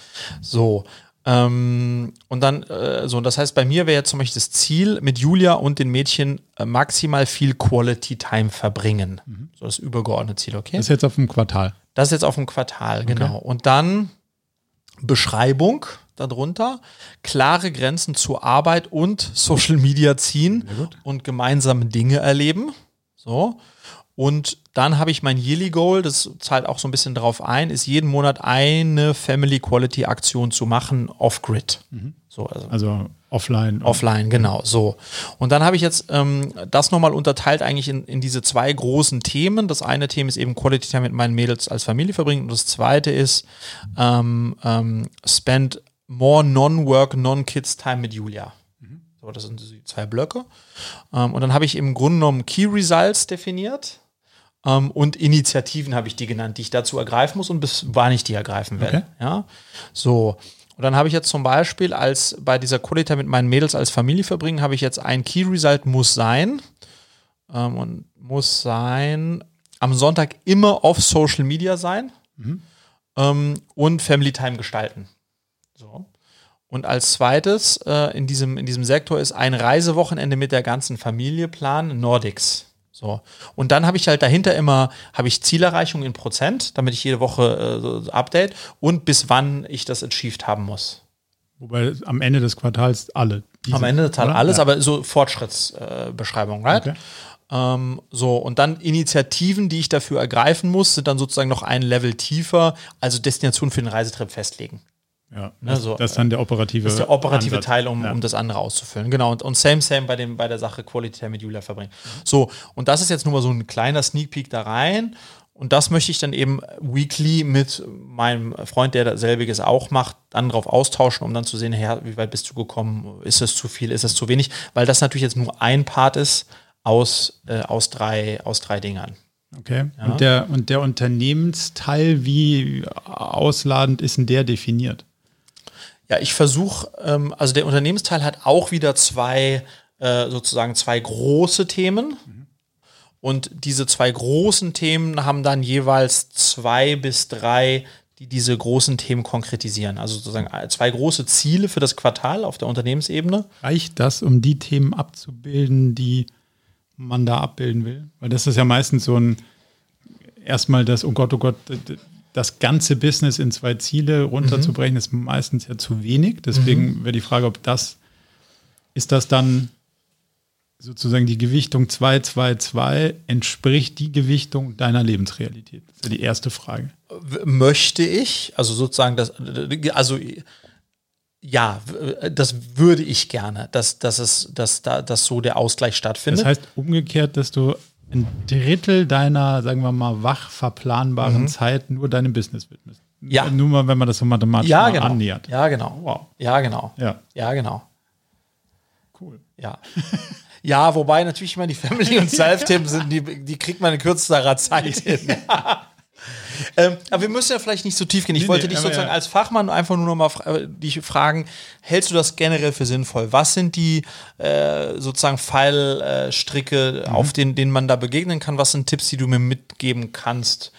So. Ähm, und dann, äh, so, das heißt, bei mir wäre jetzt zum Beispiel das Ziel, mit Julia und den Mädchen äh, maximal viel Quality Time verbringen. So das übergeordnete Ziel, okay? Das ist jetzt auf dem Quartal. Das ist jetzt auf dem Quartal, genau. Und dann Beschreibung darunter, klare Grenzen zur Arbeit und Social Media ziehen und gemeinsame Dinge erleben. So. Und dann habe ich mein Yearly Goal, das zahlt auch so ein bisschen darauf ein, ist jeden Monat eine Family Quality Aktion zu machen off-grid. So, also Also offline. Offline, genau, so. Und dann habe ich jetzt ähm, das nochmal unterteilt eigentlich in, in diese zwei großen Themen. Das eine Thema ist eben Quality Time mit meinen Mädels als Familie verbringen und das zweite ist ähm, ähm, Spend more Non-Work, Non-Kids Time mit Julia. So, das sind die zwei Blöcke. Ähm, und dann habe ich im Grunde genommen Key Results definiert. Ähm, und Initiativen habe ich die genannt, die ich dazu ergreifen muss und bis wann ich die ergreifen werde. Okay. Ja, so. Und dann habe ich jetzt zum Beispiel als bei dieser Quality mit meinen Mädels als Familie verbringen, habe ich jetzt ein Key Result muss sein ähm, und muss sein am Sonntag immer auf Social Media sein ähm, und Family Time gestalten. So. Und als zweites äh, in, diesem, in diesem Sektor ist ein Reisewochenende mit der ganzen Familie planen, Nordics. So. Und dann habe ich halt dahinter immer, habe ich Zielerreichung in Prozent, damit ich jede Woche äh, so Update und bis wann ich das achieved haben muss. Wobei am Ende des Quartals alle. diese- Am Ende Tat oder? alles, Ja. aber so Fortschrittsbeschreibung, äh, right? Okay. Ähm, so, und dann Initiativen, die ich dafür ergreifen muss, sind dann sozusagen noch ein Level tiefer, also Destination für den Reisetrip festlegen. Ja, Ne, das, so, das ist dann der operative. Ist der operative Ansatz. Teil, um, ja. um das andere auszufüllen. Genau. Und, und same, same bei, dem, bei der Sache Quality Time mit Julia verbringen. So, und das ist jetzt nur mal so ein kleiner Sneak Peek da rein. Und das möchte ich dann eben weekly mit meinem Freund, der dasselbiges auch macht, dann drauf austauschen, um dann zu sehen, hey, wie weit bist du gekommen? Ist es zu viel? Ist es zu wenig? Weil das natürlich jetzt nur ein Part ist aus, äh, aus, drei, aus drei Dingern. Okay. Und, der, und der Unternehmensteil, wie ausladend ist denn der definiert? Ja, ich versuche, ähm, also der Unternehmensteil hat auch wieder zwei, äh, sozusagen zwei große Themen. Und diese zwei großen Themen haben dann jeweils zwei bis drei, die diese großen Themen konkretisieren. Also sozusagen äh, zwei große Ziele für das Quartal auf der Unternehmensebene. Reicht das, um die Themen abzubilden, die man da abbilden will? Weil das ist ja meistens so ein, erstmal das, oh Gott, oh Gott, das ganze Business in zwei Ziele runterzubrechen, ist meistens ja zu wenig. Deswegen wäre die Frage, ob das, ist das dann sozusagen die Gewichtung 2, 2, 2, entspricht die Gewichtung deiner Lebensrealität? Das ist ja die erste Frage. Möchte ich, also sozusagen das, also ja, das würde ich gerne, dass, dass es, dass da, dass so der Ausgleich stattfindet. Das heißt umgekehrt, dass du ein Drittel deiner, sagen wir mal, wach verplanbaren Zeit nur deinem Business widmest. Mhm. Ja. Nur mal, wenn man das so mathematisch ja, genau. annähert. Ja, genau. Wow. Ja, genau. Ja. Ja, genau. Cool. Ja. [laughs] Ja, wobei natürlich immer die Family- und [laughs] Self-Themen sind, die, die kriegt man in kürzester Zeit hin. [laughs] ähm, aber wir müssen ja vielleicht nicht so tief gehen. Ich Nee, wollte nee, dich sozusagen ja. als Fachmann einfach nur noch mal fra äh, dich fragen, hältst du das generell für sinnvoll? Was sind die äh, sozusagen Fallstricke, Mhm. auf denen, denen man da begegnen kann? Was sind Tipps, die du mir mitgeben kannst?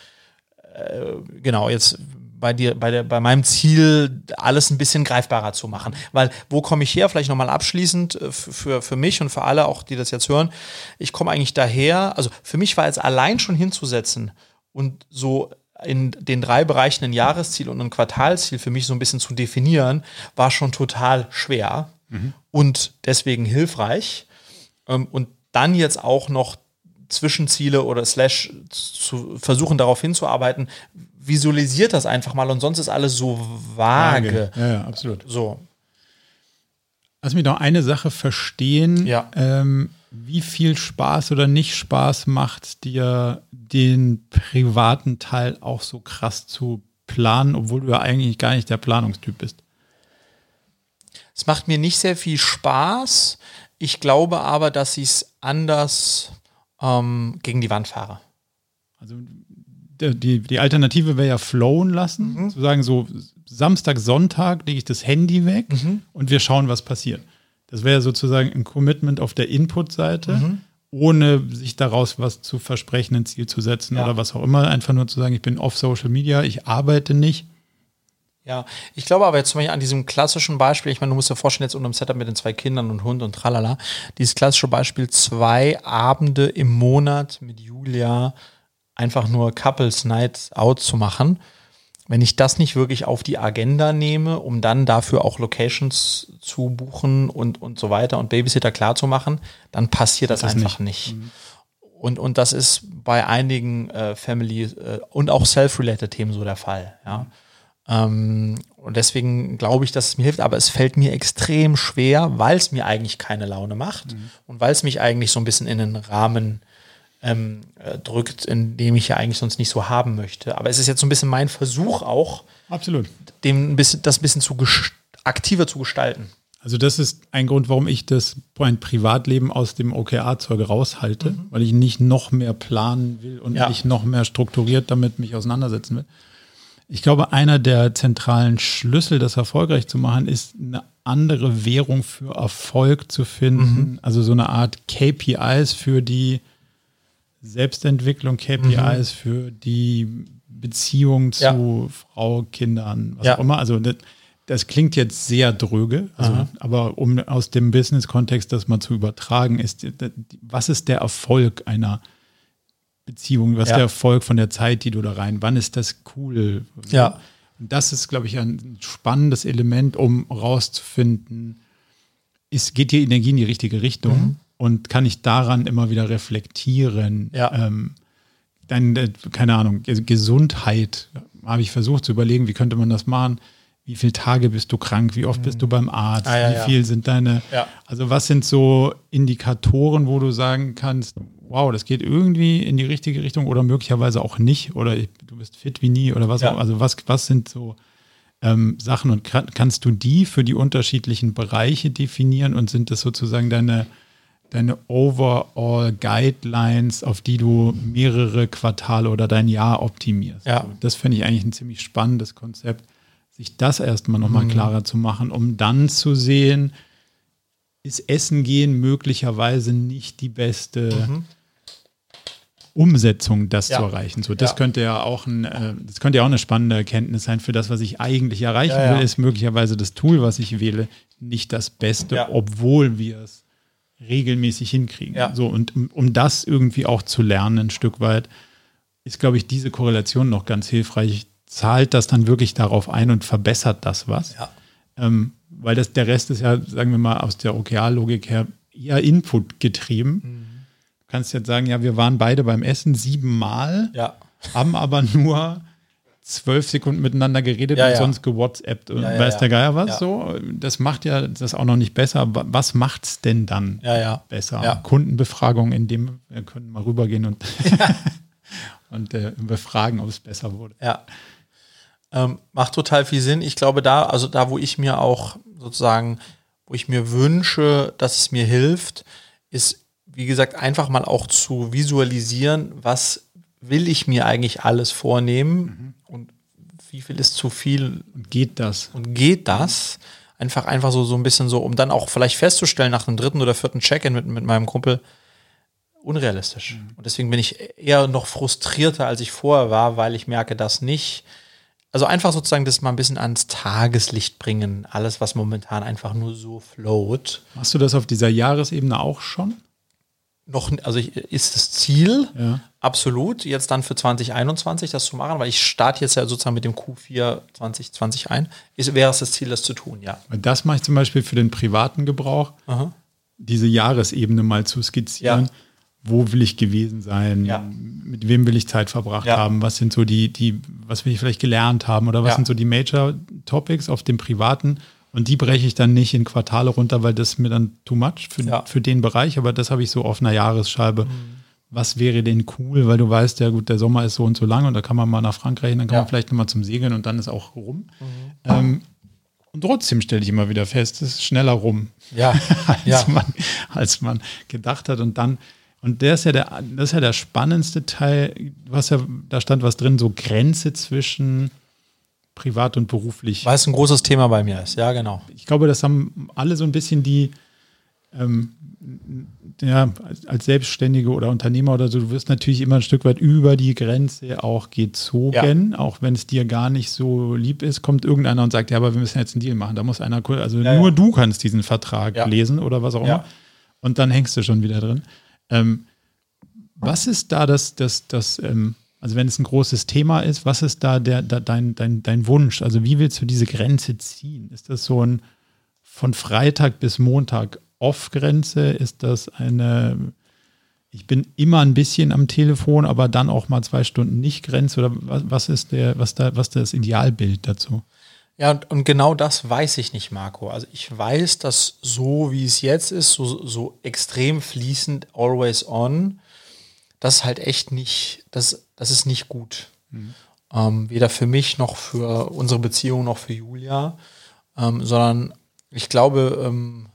Äh, genau, jetzt bei dir, bei der, bei meinem Ziel, alles ein bisschen greifbarer zu machen. Weil, wo komme ich her? Vielleicht nochmal abschließend äh, für, für mich und für alle, auch die das jetzt hören. Ich komme eigentlich daher, also für mich war es allein schon hinzusetzen und so in den drei Bereichen ein Jahresziel und ein Quartalziel für mich so ein bisschen zu definieren, war schon total schwer und deswegen hilfreich. Ähm, und dann jetzt auch noch Zwischenziele oder Slash zu versuchen, darauf hinzuarbeiten, visualisiert das einfach mal und sonst ist alles so vage. Ja, ja, absolut. So. Lass mich noch eine Sache verstehen. Ja. Ähm, wie viel Spaß oder nicht Spaß macht dir, den privaten Teil auch so krass zu planen, obwohl du ja eigentlich gar nicht der Planungstyp bist? Es macht mir nicht sehr viel Spaß. Ich glaube aber, dass ich es anders ähm, gegen die Wand fahre. Also die, die Alternative wäre ja flowen lassen, Mhm. zu sagen, so Samstag, Sonntag lege ich das Handy weg Mhm. und wir schauen, was passiert. Das wäre sozusagen ein Commitment auf der Input-Seite, Mhm. ohne sich daraus was zu versprechen, ein Ziel zu setzen Ja. oder was auch immer. Einfach nur zu sagen, ich bin off Social Media, ich arbeite nicht. Ja, ich glaube aber jetzt zum Beispiel an diesem klassischen Beispiel, ich meine, du musst dir vorstellen, jetzt unter dem Setup mit den zwei Kindern und Hund und tralala, dieses klassische Beispiel, zwei Abende im Monat mit Julia einfach nur Couples Night Out zu machen. Wenn ich das nicht wirklich auf die Agenda nehme, um dann dafür auch Locations zu buchen und, und so weiter und Babysitter klar zu machen, dann passiert das, Das einfach nicht. Und, und das ist bei einigen äh, Family- äh, und auch Self-related Themen so der Fall. Ja. Ähm, und deswegen glaube ich, dass es mir hilft, aber es fällt mir extrem schwer, weil es mir eigentlich keine Laune macht und weil es mich eigentlich so ein bisschen in den Rahmen ähm, äh, drückt, in dem ich ja eigentlich sonst nicht so haben möchte. Aber es ist jetzt so ein bisschen mein Versuch auch, Absolut. dem ein bisschen, das ein bisschen zu aktiver zu gestalten. Also das ist ein Grund, warum ich das mein Privatleben aus dem OKR-Zeug raushalte, weil ich nicht noch mehr planen will und Mhm. Ja. nicht noch mehr strukturiert damit mich auseinandersetzen will. Ich glaube, einer der zentralen Schlüssel, das erfolgreich zu machen, ist eine andere Währung für Erfolg zu finden. Mhm. Also so eine Art KPIs für die Selbstentwicklung, KPIs für die Beziehung zu Ja. Frau, Kindern, was Ja. auch immer. Also das, das klingt jetzt sehr dröge, also, aber um aus dem Business-Kontext das mal zu übertragen, ist, die- was ist der Erfolg einer Beziehung? Was ist Ja. der Erfolg von der Zeit, die du da rein? Wann ist das cool? Ja. Und das ist, glaube ich, ein spannendes Element, um rauszufinden, ist, geht die Energie in die richtige Richtung Mhm. Und kann ich daran immer wieder reflektieren? Ja. Ähm, dann, äh, keine Ahnung, Ges- Gesundheit habe ich versucht zu überlegen, wie könnte man das machen? Wie viele Tage bist du krank? Wie oft bist du beim Arzt? Ah, ja, wie ja. viel sind deine, Ja. also was sind so Indikatoren, wo du sagen kannst, wow, das geht irgendwie in die richtige Richtung oder möglicherweise auch nicht oder ich, du bist fit wie nie oder was Ja. auch, also was, was sind so ähm, Sachen und kann, kannst du die für die unterschiedlichen Bereiche definieren und sind das sozusagen deine, deine Overall Guidelines, auf die du mehrere Quartale oder dein Jahr optimierst? Ja. Das finde ich eigentlich ein ziemlich spannendes Konzept, sich das erstmal nochmal klarer zu machen, um dann zu sehen, ist Essen gehen möglicherweise nicht die beste Umsetzung, das Ja. zu erreichen. So, das Ja. könnte ja auch ein, äh, das könnte ja auch eine spannende Erkenntnis sein für das, was ich eigentlich erreichen Ja, will, ist möglicherweise das Tool, was ich wähle, nicht das Beste, obwohl wir es regelmäßig hinkriegen. Ja. So, und um, um das irgendwie auch zu lernen, ein Stück weit, ist, glaube ich, diese Korrelation noch ganz hilfreich. Zahlt das dann wirklich darauf ein und verbessert das was? Ja. Ähm, weil das, der Rest ist ja, sagen wir mal, aus der OKR-Logik her eher Input getrieben. Du kannst jetzt sagen, ja, wir waren beide beim Essen siebenmal, Ja. haben aber nur zwölf Sekunden miteinander geredet Ja, und ja. sonst gewhatsappt und Ja, weiß der Geier was so. Das macht ja das auch noch nicht besser. Wa- Was macht's denn dann besser? Kundenbefragung, in dem wir können mal rübergehen und, [laughs] [laughs] und äh, befragen, ob es besser wurde. Ja. Ähm, macht total viel Sinn. Ich glaube, da, also da, wo ich mir auch sozusagen, wo ich mir wünsche, dass es mir hilft, ist, wie gesagt, einfach mal auch zu visualisieren, was will ich mir eigentlich alles vornehmen und wie viel ist zu viel Und geht das? und geht das? Einfach, einfach so, so ein bisschen so, um dann auch vielleicht festzustellen nach dem dritten oder vierten Check-in mit, mit meinem Kumpel, unrealistisch. Und deswegen bin ich eher noch frustrierter, als ich vorher war, weil ich merke, dass nicht. Also einfach sozusagen das mal ein bisschen ans Tageslicht bringen. Alles, was momentan einfach nur so float. Machst du das auf dieser Jahresebene auch schon? Noch, also ist das Ziel, Ja. absolut, jetzt dann für 2021 das zu machen, weil ich starte jetzt ja sozusagen mit dem Q4 2020 ein. Ist, wäre es das Ziel, das zu tun, ja. Das mache ich zum Beispiel für den privaten Gebrauch, Aha. diese Jahresebene mal zu skizzieren. Ja. Wo will ich gewesen sein? Ja. Mit wem will ich Zeit verbracht haben? Was sind so die, die, was will ich vielleicht gelernt haben? Oder was sind so die Major Topics auf dem privaten? Und die breche ich dann nicht in Quartale runter, weil das ist mir dann too much für, Ja. für den Bereich. Aber das habe ich so auf einer Jahresscheibe. Was wäre denn cool? Weil du weißt ja, gut, der Sommer ist so und so lang und da kann man mal nach Frankreich und dann kann Ja. man vielleicht nochmal zum Segeln und dann ist auch rum. Ähm, und trotzdem stelle ich immer wieder fest, es ist schneller rum, Ja, [laughs] als, ja. man, als man gedacht hat. Und dann, und der ist ja der, das ist ja der spannendste Teil. Hast ja, da stand was drin, so Grenze zwischen privat und beruflich. Weil es ein großes Thema bei mir ist, ja, genau. Ich glaube, das haben alle so ein bisschen die, ähm, ja, als, Selbstständige oder Unternehmer oder so, du wirst natürlich immer ein Stück weit über die Grenze auch gezogen, auch wenn es dir gar nicht so lieb ist, kommt irgendeiner und sagt, ja, aber wir müssen jetzt einen Deal machen. Da muss einer, also Ja, nur ja. du kannst diesen Vertrag Ja. lesen oder was auch immer. Ja. Und dann hängst du schon wieder drin. Ähm, was ist da das, das, das, ähm, also wenn es ein großes Thema ist, was ist da der, da dein, dein, dein Wunsch? Also wie willst du diese Grenze ziehen? Ist das so ein von Freitag bis Montag Off-Grenze? Ist das eine, ich bin immer ein bisschen am Telefon, aber dann auch mal zwei Stunden nicht Grenze? Oder was, was ist der, was da, was das Idealbild dazu? Ja, und, und genau das weiß ich nicht, Marco. Also ich weiß, dass so wie es jetzt ist, so, so extrem fließend, always on, das halt echt nicht, das, das ist nicht gut. Ähm, weder für mich noch für unsere Beziehung noch für Julia, ähm, sondern ich glaube, ähm,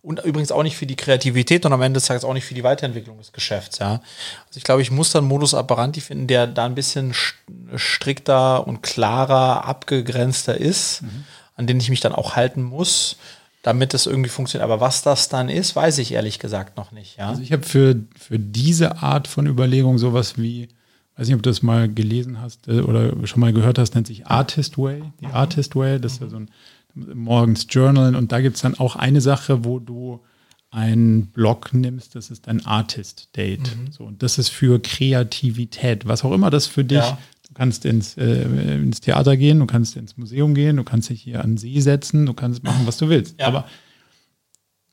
und übrigens auch nicht für die Kreativität und am Ende des Tages auch nicht für die Weiterentwicklung des Geschäfts, ja. Also ich glaube, ich muss dann Modus operandi finden, der da ein bisschen st- strikter und klarer, abgegrenzter ist, an den ich mich dann auch halten muss, damit es irgendwie funktioniert. Aber was das dann ist, weiß ich ehrlich gesagt noch nicht, ja. Also ich habe für, für diese Art von Überlegung sowas wie, weiß nicht, ob du das mal gelesen hast äh, oder schon mal gehört hast, nennt sich Artist Way. Die Artist Way, das ist ja so ein morgens Journal und da gibt es dann auch eine Sache, wo du einen Blog nimmst, das ist ein Artist Date. So, und das ist für Kreativität, was auch immer das für dich. Ja. Du kannst ins, äh, ins Theater gehen, du kannst ins Museum gehen, du kannst dich hier an See setzen, du kannst machen, was du willst. Ja. Aber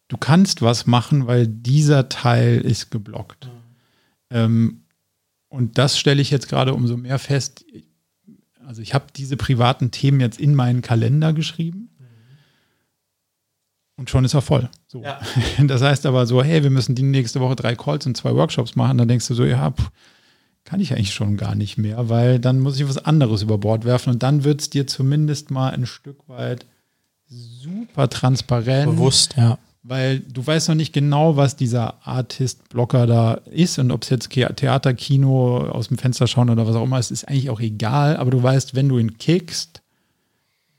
du kannst was machen, weil dieser Teil ist geblockt. Ähm, und das stelle ich jetzt gerade umso mehr fest. Also ich habe diese privaten Themen jetzt in meinen Kalender geschrieben und schon ist er voll. So. Ja. [laughs] Das heißt aber so, hey, wir müssen die nächste Woche drei Calls und zwei Workshops machen. Dann denkst du so, ja, pff, kann ich eigentlich schon gar nicht mehr, weil dann muss ich was anderes über Bord werfen und dann wird es dir zumindest mal ein Stück weit super transparent. Bewusst, ja. Weil du weißt noch nicht genau, was dieser Artist-Blocker da ist und ob es jetzt Theater, Kino, aus dem Fenster schauen oder was auch immer ist, ist eigentlich auch egal. Aber du weißt, wenn du ihn kickst,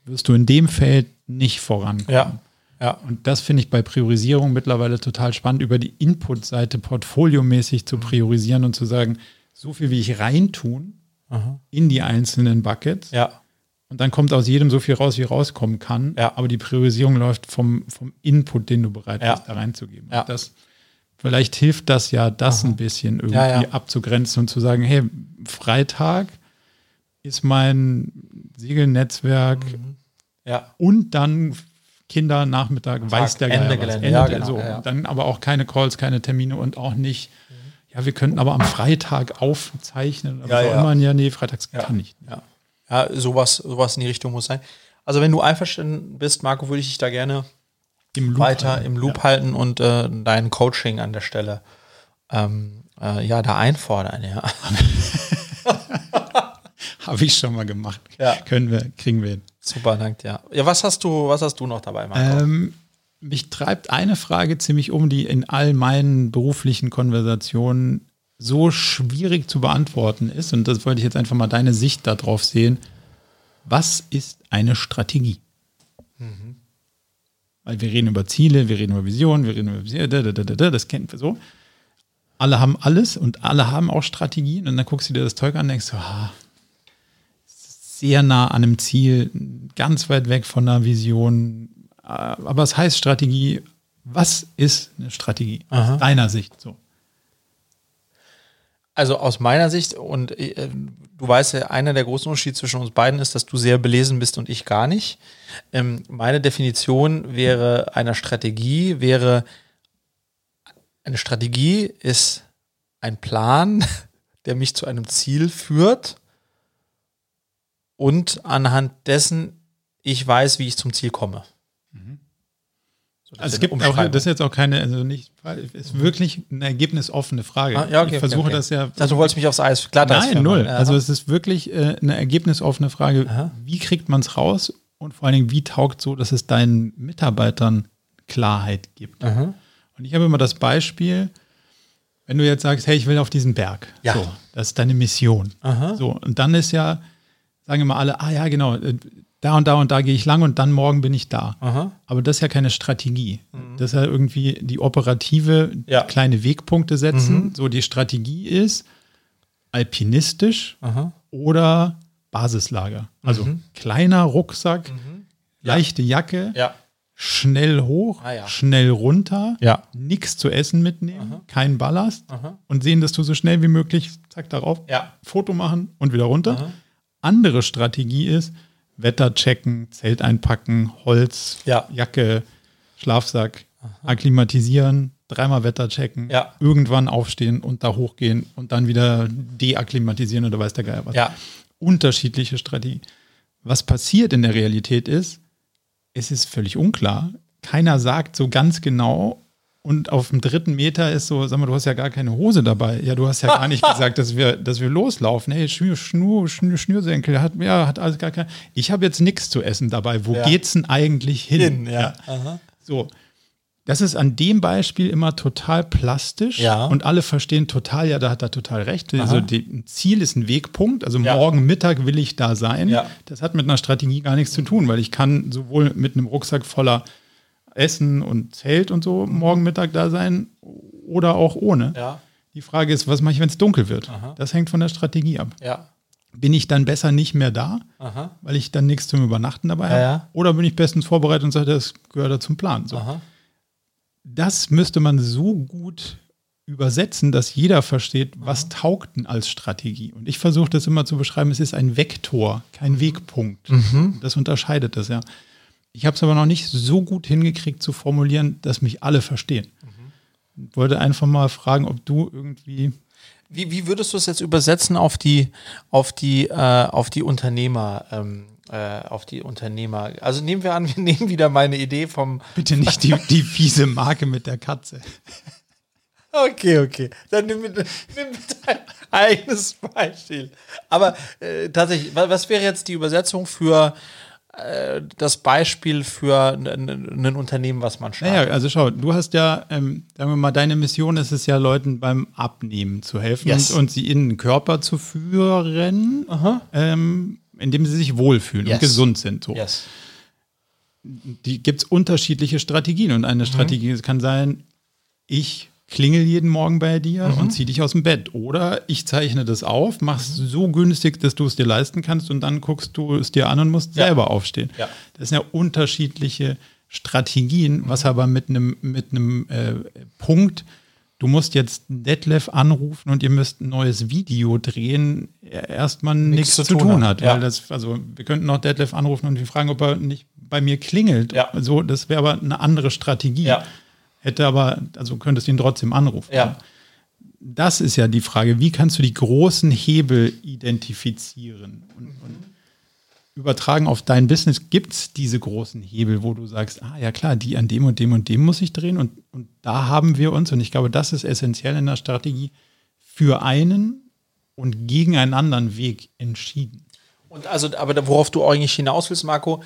wirst du in dem Feld nicht vorankommen. Ja. Ja. Und das finde ich bei Priorisierung mittlerweile total spannend, über die Input-Seite portfoliomäßig zu priorisieren und zu sagen, so viel wie ich reintun Aha. in die einzelnen Buckets. Ja. Und dann kommt aus jedem so viel raus, wie rauskommen kann. Ja. Aber die Priorisierung läuft vom, vom Input, den du bereit Ja. bist, da reinzugeben. Ja. Das, vielleicht hilft das ja, das ein bisschen irgendwie Ja, ja. abzugrenzen und zu sagen, hey, Freitag ist mein Segelnetzwerk Ja. und dann Kindernachmittag, weiß der Ende Geier. Ende, Ja, genau, so. ja, ja. Dann aber auch keine Calls, keine Termine und auch nicht, ja, wir könnten aber am Freitag aufzeichnen oder Ja, auch ja. immer. Ja, nee, freitags Ja. kann ich. Ja, ja sowas, sowas in die Richtung muss sein. Also wenn du einverstanden bist, Marco, würde ich dich da gerne Im weiter halten. im Loop halten und äh, dein Coaching an der Stelle ähm, äh, ja da einfordern. Ja. [laughs] Habe ich schon mal gemacht. Ja. Können wir, kriegen wir hin. Super, danke dir. Ja, was hast du, was hast du noch dabei, Marco? Ähm, mich treibt eine Frage ziemlich um, die in all meinen beruflichen Konversationen so schwierig zu beantworten ist. Und das wollte ich jetzt einfach mal deine Sicht darauf sehen. Was ist eine Strategie? Weil wir reden über Ziele, wir reden über Visionen, wir reden über Vision, da, da, da, da, da, das kennen wir so. Alle haben alles und alle haben auch Strategien. Und dann guckst du dir das Zeug an und denkst so, ah, sehr nah an einem Ziel, ganz weit weg von einer Vision. Äh, Aber es heißt Strategie. Was ist eine Strategie aus Aha. deiner Sicht so? Also aus meiner Sicht, und äh, du weißt ja, einer der großen Unterschiede zwischen uns beiden ist, dass du sehr belesen bist und ich gar nicht. Ähm, meine Definition wäre einer Strategie, wäre, eine Strategie ist ein Plan, [laughs] der mich zu einem Ziel führt und anhand dessen ich weiß, wie ich zum Ziel komme. So, also es gibt auch, das ist jetzt auch keine, also nicht, ist wirklich eine ergebnisoffene Frage. Ah, ja, okay, ich versuche okay, okay. das ja. Also du wolltest mich aufs Eis, klar. Nein, null. Ja. Also es ist wirklich äh, eine ergebnisoffene Frage. Aha. Wie kriegt man es raus und vor allen Dingen, wie taugt so, dass es deinen Mitarbeitern Klarheit gibt? Aha. Und ich habe immer das Beispiel, wenn du jetzt sagst, hey, ich will auf diesen Berg. Ja. So, das ist deine Mission. Aha. So, und dann ist ja, sagen immer alle, ah ja, genau, äh, da und da und da gehe ich lang und dann morgen bin ich da. Aha. Aber das ist ja keine Strategie. Mhm. Das ist ja irgendwie die operative ja. kleine Wegpunkte setzen. Mhm. So die Strategie ist alpinistisch Aha. oder Basislager. Also mhm. kleiner Rucksack, mhm. leichte Jacke, ja. schnell hoch, ah, ja. schnell runter, ja. nichts zu essen mitnehmen, Aha. kein Ballast und sehen, dass du so schnell wie möglich, zack, darauf, Foto machen und wieder runter. Andere Strategie ist, Wetter checken, Zelt einpacken, Holz, ja. Jacke, Schlafsack, Aha. akklimatisieren, dreimal Wetter checken, ja. irgendwann aufstehen und da hochgehen und dann wieder deakklimatisieren oder weiß der Geier was. Ja. Unterschiedliche Strategie. Was passiert in der Realität ist, es ist völlig unklar. Keiner sagt so ganz genau, und auf dem dritten Meter ist so, sag mal, du hast ja gar keine Hose dabei. Ja, du hast ja gar nicht [laughs] gesagt, dass wir, dass wir loslaufen. Hey, Schnür, Schnur, Schnür, Schnürsenkel hat, ja, hat alles gar kein. Ich habe jetzt nichts zu essen dabei. Wo ja. geht's denn eigentlich hin? hin ja. ja. So. Das ist an dem Beispiel immer total plastisch ja. und alle verstehen total, ja, da hat er total recht. Also die, ein Ziel ist ein Wegpunkt, also ja. morgen Mittag will ich da sein. Ja. Das hat mit einer Strategie gar nichts zu tun, weil ich kann sowohl mit einem Rucksack voller Essen und Zelt und so morgen Mittag da sein oder auch ohne. Ja. Die Frage ist, was mache ich, wenn es dunkel wird? Aha. Das hängt von der Strategie ab. Ja. Bin ich dann besser nicht mehr da, Aha. weil ich dann nichts zum Übernachten dabei habe? Ja, Oder bin ich bestens vorbereitet und sage, das gehört da zum Plan? So. Das müsste man so gut übersetzen, dass jeder versteht, was taugt denn als Strategie. Und ich versuche das immer zu beschreiben, es ist ein Vektor, kein Wegpunkt. Mhm. Das unterscheidet das ja. Ich habe es aber noch nicht so gut hingekriegt zu formulieren, dass mich alle verstehen. Mhm. Wollte einfach mal fragen, ob du irgendwie. Wie, wie würdest du es jetzt übersetzen auf die, auf die, äh, auf die Unternehmer? Ähm, äh, auf die Unternehmer. Also nehmen wir an, [laughs] wir nehmen wieder meine Idee vom. Bitte nicht die, die fiese Marke mit der Katze. [laughs] Okay, okay. Dann nimm, nimm dein eigenes Beispiel. Aber äh, tatsächlich, was wäre jetzt die Übersetzung für das Beispiel für ein Unternehmen, was man startet. Naja, also schau, du hast ja, ähm, sagen wir mal, deine Mission ist es ja, Leuten beim Abnehmen zu helfen yes. und, und, sie in den Körper zu führen, ähm, indem sie sich wohlfühlen yes. und gesund sind. So. Yes. Die gibt es unterschiedliche Strategien und eine mhm. Strategie kann sein, ich klingel jeden Morgen bei dir mhm. und zieh dich aus dem Bett. Oder ich zeichne das auf, mach's mhm. so günstig, dass du es dir leisten kannst und dann guckst du es dir an und musst ja. selber aufstehen. Ja. Das sind ja unterschiedliche Strategien, mhm. was aber mit einem mit einem äh, Punkt, du musst jetzt Detlef anrufen und ihr müsst ein neues Video drehen, erstmal nichts zu tun, tun hat. Ja. Weil das, also wir könnten auch Detlef anrufen und wir fragen, ob er nicht bei mir klingelt. Ja. Also, das wäre aber eine andere Strategie. Ja hätte aber, also könntest ihn trotzdem anrufen. Ja. Das ist ja die Frage, wie kannst du die großen Hebel identifizieren und, und übertragen auf dein Business? Gibt es diese großen Hebel, wo du sagst, ah ja klar, die an dem und dem und dem muss ich drehen und, und da haben wir uns, und ich glaube, das ist essentiell in der Strategie, für einen und gegen einen anderen Weg entschieden. Und also, aber worauf du eigentlich hinaus willst, Marco,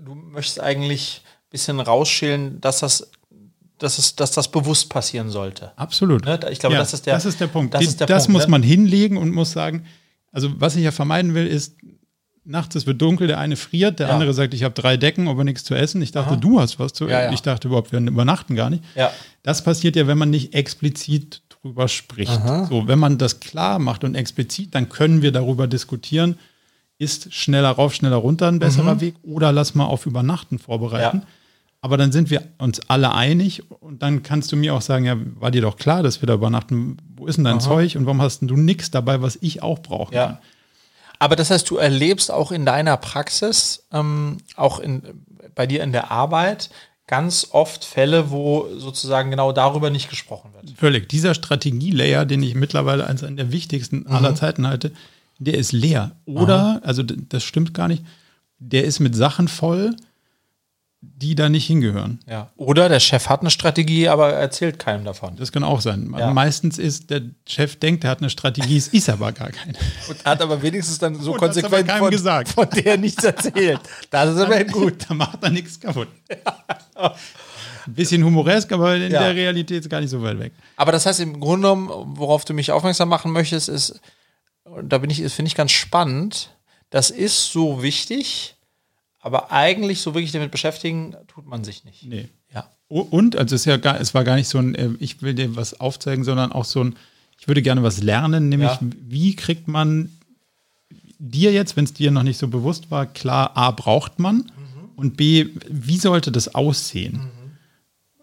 du möchtest eigentlich ein bisschen rausschälen, dass das dass, es, dass das bewusst passieren sollte. Absolut. Ne? Ich glaube, ja, das ist der, das ist der Punkt. Das, der das Punkt, muss ne? man hinlegen und muss sagen, also was ich ja vermeiden will, ist, nachts es wird dunkel, der eine friert, der ja. andere sagt, ich habe drei Decken, aber nichts zu essen. Ich dachte, Aha. du hast was zu essen. Ja, ich dachte überhaupt, wir übernachten gar nicht. Das passiert ja, wenn man nicht explizit drüber spricht. Aha. So, wenn man das klar macht und explizit, dann können wir darüber diskutieren, ist schneller rauf, schneller runter ein besserer mhm. Weg oder lass mal auf Übernachten vorbereiten. Aber dann sind wir uns alle einig und dann kannst du mir auch sagen, ja, war dir doch klar, dass wir da übernachten, wo ist denn dein Zeug und warum hast denn du nichts dabei, was ich auch brauche? Ja. Aber das heißt, du erlebst auch in deiner Praxis, ähm, auch in, bei dir in der Arbeit, ganz oft Fälle, wo sozusagen genau darüber nicht gesprochen wird. Völlig. Dieser Strategielayer, den ich mittlerweile als einen der wichtigsten aller Zeiten halte, der ist leer. Oder, also d- das stimmt gar nicht, der ist mit Sachen voll, die da nicht hingehören. Ja. Oder der Chef hat eine Strategie, aber erzählt keinem davon. Das kann auch sein. Ja. Meistens ist der Chef denkt, er hat eine Strategie, es ist aber gar keine. [laughs] Und hat aber wenigstens dann so Und konsequent von, gesagt. von der nichts erzählt. Das ist aber gut. [laughs] da macht er nichts kaputt. Ein bisschen humoresk, aber in Ja. der Realität ist gar nicht so weit weg. Aber das heißt im Grunde genommen, worauf du mich aufmerksam machen möchtest, ist, und da bin ich, finde ich ganz spannend, das ist so wichtig, aber eigentlich so wirklich damit beschäftigen, tut man sich nicht. Nee. Ja. Und, also es, ist ja gar, es war gar nicht so ein, äh, ich will dir was aufzeigen, sondern auch so ein, ich würde gerne was lernen, nämlich Ja. wie kriegt man dir jetzt, wenn es dir noch nicht so bewusst war, klar, A, braucht man und B, wie sollte das aussehen?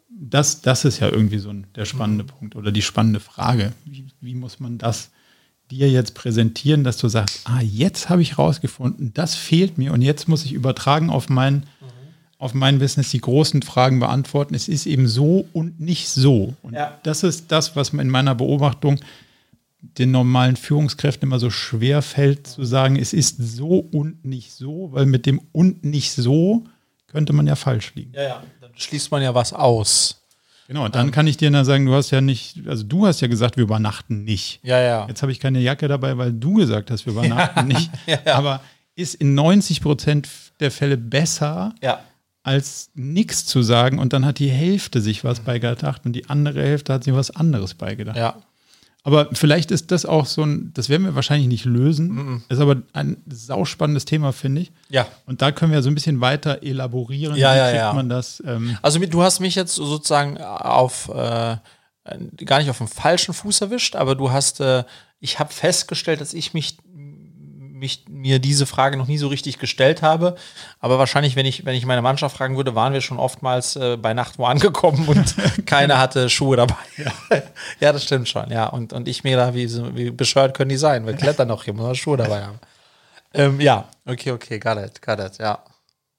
Das, das ist ja irgendwie so ein, der spannende Punkt oder die spannende Frage. Wie, wie muss man das dir jetzt präsentieren, dass du sagst, ah, jetzt habe ich rausgefunden, das fehlt mir und jetzt muss ich übertragen auf mein, auf mein Business die großen Fragen beantworten. Es ist eben so und nicht so. Und Ja. das ist das, was in meiner Beobachtung den normalen Führungskräften immer so schwer fällt, zu sagen, es ist so und nicht so, weil mit dem und nicht so könnte man ja falsch liegen. Ja, ja. Dann schließt man ja was aus. Genau, und dann kann ich dir dann sagen, du hast ja nicht, also du hast ja gesagt, wir übernachten nicht. Ja, ja. Jetzt habe ich keine Jacke dabei, weil du gesagt hast, wir [laughs] übernachten nicht. ja, ja. Aber ist in 90 Prozent der Fälle besser, Ja. als nichts zu sagen und dann hat die Hälfte sich was beigedacht und die andere Hälfte hat sich was anderes beigedacht. Ja. Aber vielleicht ist das auch so ein, das werden wir wahrscheinlich nicht lösen, ist aber ein sauspannendes Thema, finde ich. Ja. Und da können wir so ein bisschen weiter elaborieren. Ja, Wie ja, kriegt ja. man das? Ähm, Also du hast mich jetzt sozusagen auf äh, gar nicht auf dem falschen Fuß erwischt, aber du hast, äh, ich habe festgestellt, dass ich mich, mich mir diese Frage noch nie so richtig gestellt habe. Aber wahrscheinlich, wenn ich, wenn ich meine Mannschaft fragen würde, waren wir schon oftmals äh, bei Nacht wo angekommen und [laughs] keiner hatte Schuhe dabei. [laughs] Ja. das stimmt schon, ja. Und, und ich mir da, wie, wie bescheuert können die sein? Wir klettern noch hier, muss man Schuhe dabei haben. Ähm, ja, okay, okay, got it, got it, ja.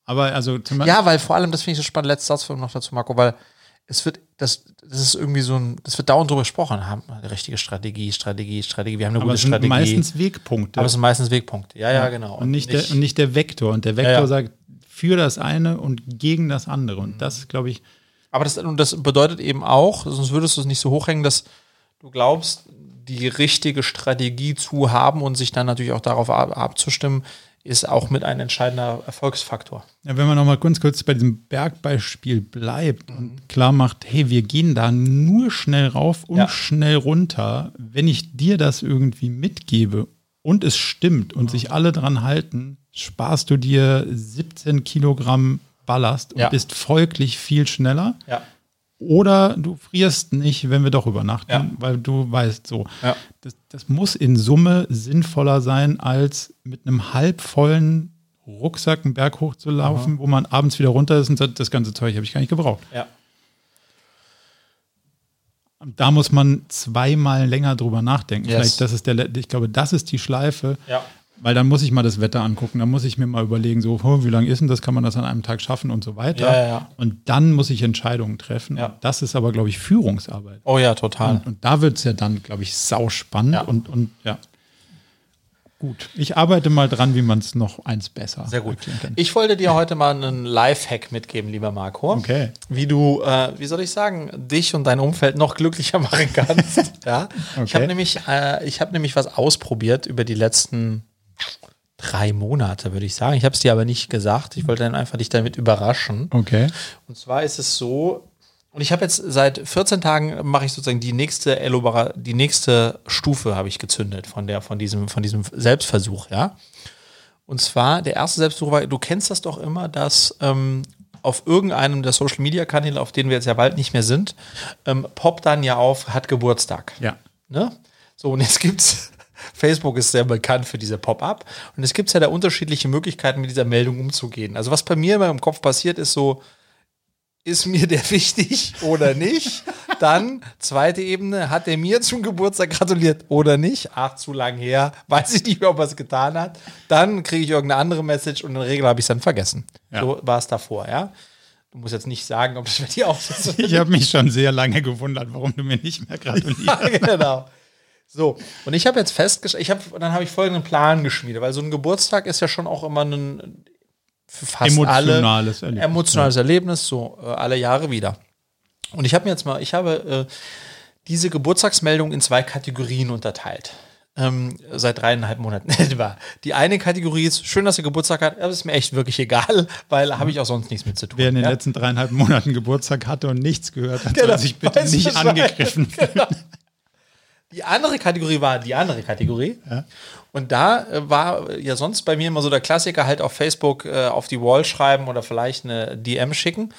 aber also Ja, weil vor allem, das finde ich so spannend, letzter Satz noch dazu, Marco, weil es wird, das, das ist irgendwie so ein, das wird dauernd drüber gesprochen, haben wir eine richtige Strategie, Strategie, Strategie, wir haben eine aber gute es sind Strategie. meistens Wegpunkte. aber es sind meistens Wegpunkte. Ja, ja, genau. Und nicht, der, und nicht der Vektor. Und der Vektor Ja, ja. sagt für das eine und gegen das andere. Und das, glaube ich, aber das, und das bedeutet eben auch, sonst würdest du es nicht so hochhängen, dass du glaubst, die richtige Strategie zu haben und sich dann natürlich auch darauf ab, abzustimmen, ist auch mit ein entscheidender Erfolgsfaktor. Ja, wenn man noch mal ganz kurz bei diesem Bergbeispiel bleibt Mhm. und klar macht, hey, wir gehen da nur schnell rauf und Ja. schnell runter, wenn ich dir das irgendwie mitgebe und es stimmt Mhm. und sich alle dran halten, sparst du dir 17 Kilogramm Ballast und Ja. bist folglich viel schneller. Ja. Oder du frierst nicht, wenn wir doch übernachten, Ja. weil du weißt so. Ja. Das, das muss in Summe sinnvoller sein, als mit einem halbvollen Rucksack einen Berg hochzulaufen, wo man abends wieder runter ist und sagt, das ganze Zeug habe ich gar nicht gebraucht. Ja. Da muss man zweimal länger drüber nachdenken. Yes. Vielleicht, das ist der, ich glaube, das ist die Schleife, Ja. Weil dann muss ich mal das Wetter angucken, dann muss ich mir mal überlegen, so, oh, wie lange ist denn das, kann man das an einem Tag schaffen und so weiter. Ja, ja. Und dann muss ich Entscheidungen treffen. Ja. Das ist aber, glaube ich, Führungsarbeit. Oh ja, total. Und, und da wird es ja dann, glaube ich, sauspannend Ja. und, und ja. Gut. Ich arbeite mal dran, wie man es noch eins besser Sehr gut. kann. Ich wollte dir heute mal einen Lifehack mitgeben, lieber Marco. Okay. Wie du, äh, wie soll ich sagen, dich und dein Umfeld noch glücklicher machen kannst. [laughs] ja. Ich Okay. habe nämlich, äh, ich habe nämlich was ausprobiert über die letzten drei Monate, würde ich sagen. Ich habe es dir aber nicht gesagt. Ich wollte dann einfach dich damit überraschen. Okay. Und zwar ist es so, und ich habe jetzt seit 14 Tagen mache ich sozusagen die nächste Elobara, die nächste Stufe habe ich gezündet von der, von diesem, von diesem Selbstversuch, ja. Und zwar, der erste Selbstversuch war, du kennst das doch immer, dass ähm, auf irgendeinem der Social Media Kanäle, auf denen wir jetzt ja bald nicht mehr sind, ähm, poppt dann ja auf, hat Geburtstag. Ja. Ne? So, und jetzt gibt's Facebook ist sehr bekannt für diese Pop-up. Und es gibt ja da unterschiedliche Möglichkeiten, mit dieser Meldung umzugehen. Also, was bei mir immer im Kopf passiert, ist so, ist mir der [laughs] wichtig oder nicht? Dann, zweite Ebene, hat er mir zum Geburtstag gratuliert oder nicht? Ach, zu lang her, weiß ich nicht mehr, ob er es getan hat. Dann kriege ich irgendeine andere Message und in der Regel habe ich es dann vergessen. Ja. So war es davor, ja. Du musst jetzt nicht sagen, ob das bei dir auch so ist. Ich habe mich schon sehr lange gewundert, warum du mir nicht mehr [laughs] gratulierst. Ja, genau. So, und ich habe jetzt festgestellt, ich habe, dann habe ich folgenden Plan geschmiedet, weil so ein Geburtstag ist ja schon auch immer ein für fast Emotionales alle Erlebnis, emotionales Erlebnis, so äh, alle Jahre wieder. Und ich habe mir jetzt mal, ich habe äh, diese Geburtstagsmeldung in zwei Kategorien unterteilt. Ähm, seit dreieinhalb Monaten [laughs] etwa. Die eine Kategorie ist, schön, dass ihr Geburtstag hat, aber ist mir echt wirklich egal, [laughs] weil habe ich auch sonst nichts mit zu tun. Wer in den ja? letzten dreieinhalb Monaten Geburtstag hatte und nichts gehört hat, Genau, soll sich bitte nicht angegriffen [laughs] fühlen. Die andere Kategorie war die andere Kategorie. Ja. Und da äh, war ja sonst bei mir immer so der Klassiker halt auf Facebook äh, auf die Wall schreiben oder vielleicht eine DM schicken.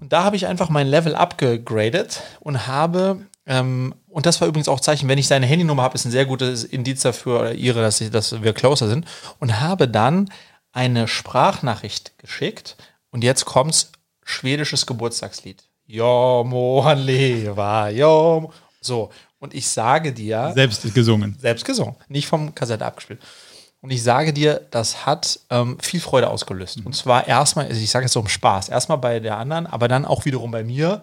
Und da habe ich einfach mein Level abgegradet und habe, ähm, und das war übrigens auch Zeichen, wenn ich seine Handynummer habe, ist ein sehr gutes Indiz dafür, oder ihre, dass, ich, dass wir closer sind. Und habe dann eine Sprachnachricht geschickt. Und jetzt kommt's, schwedisches Geburtstagslied. Jo, han leva, jo. So, und ich sage dir, Selbst gesungen. selbst gesungen, nicht vom Kassette abgespielt. Und ich sage dir, das hat ähm, viel Freude ausgelöst. Und zwar erstmal, also ich sage es so um Spaß, erstmal bei der anderen, aber dann auch wiederum bei mir,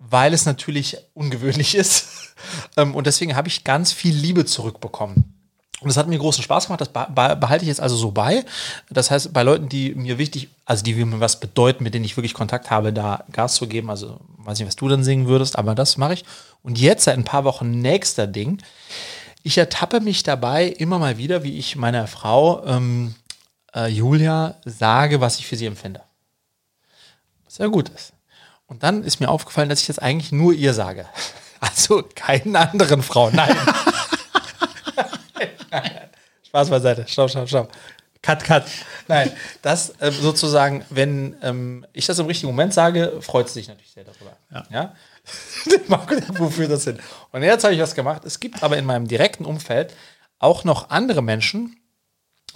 weil es natürlich ungewöhnlich [laughs] ist. ähm, und deswegen habe ich ganz viel Liebe zurückbekommen. Und das hat mir großen Spaß gemacht, das be- be- behalte ich jetzt also so bei. Das heißt, bei Leuten, die mir wichtig, also die mir was bedeuten, mit denen ich wirklich Kontakt habe, da Gas zu geben, also weiß nicht, was du dann singen würdest, aber das mache ich. Und jetzt seit ein paar Wochen nächster Ding. Ich ertappe mich dabei immer mal wieder, wie ich meiner Frau ähm, äh, Julia sage, was ich für sie empfinde. Was ja gut ist. Und dann ist mir aufgefallen, dass ich das eigentlich nur ihr sage. [laughs] Also keinen anderen Frauen. Nein. Spaß beiseite. Stopp, stopp, stopp. Cut, cut. Nein, das ähm, sozusagen, wenn ähm, ich das im richtigen Moment sage, freut sie sich natürlich sehr darüber. Ja. [laughs] Marco, Wofür das hin? Und jetzt habe ich was gemacht. Es gibt aber in meinem direkten Umfeld auch noch andere Menschen,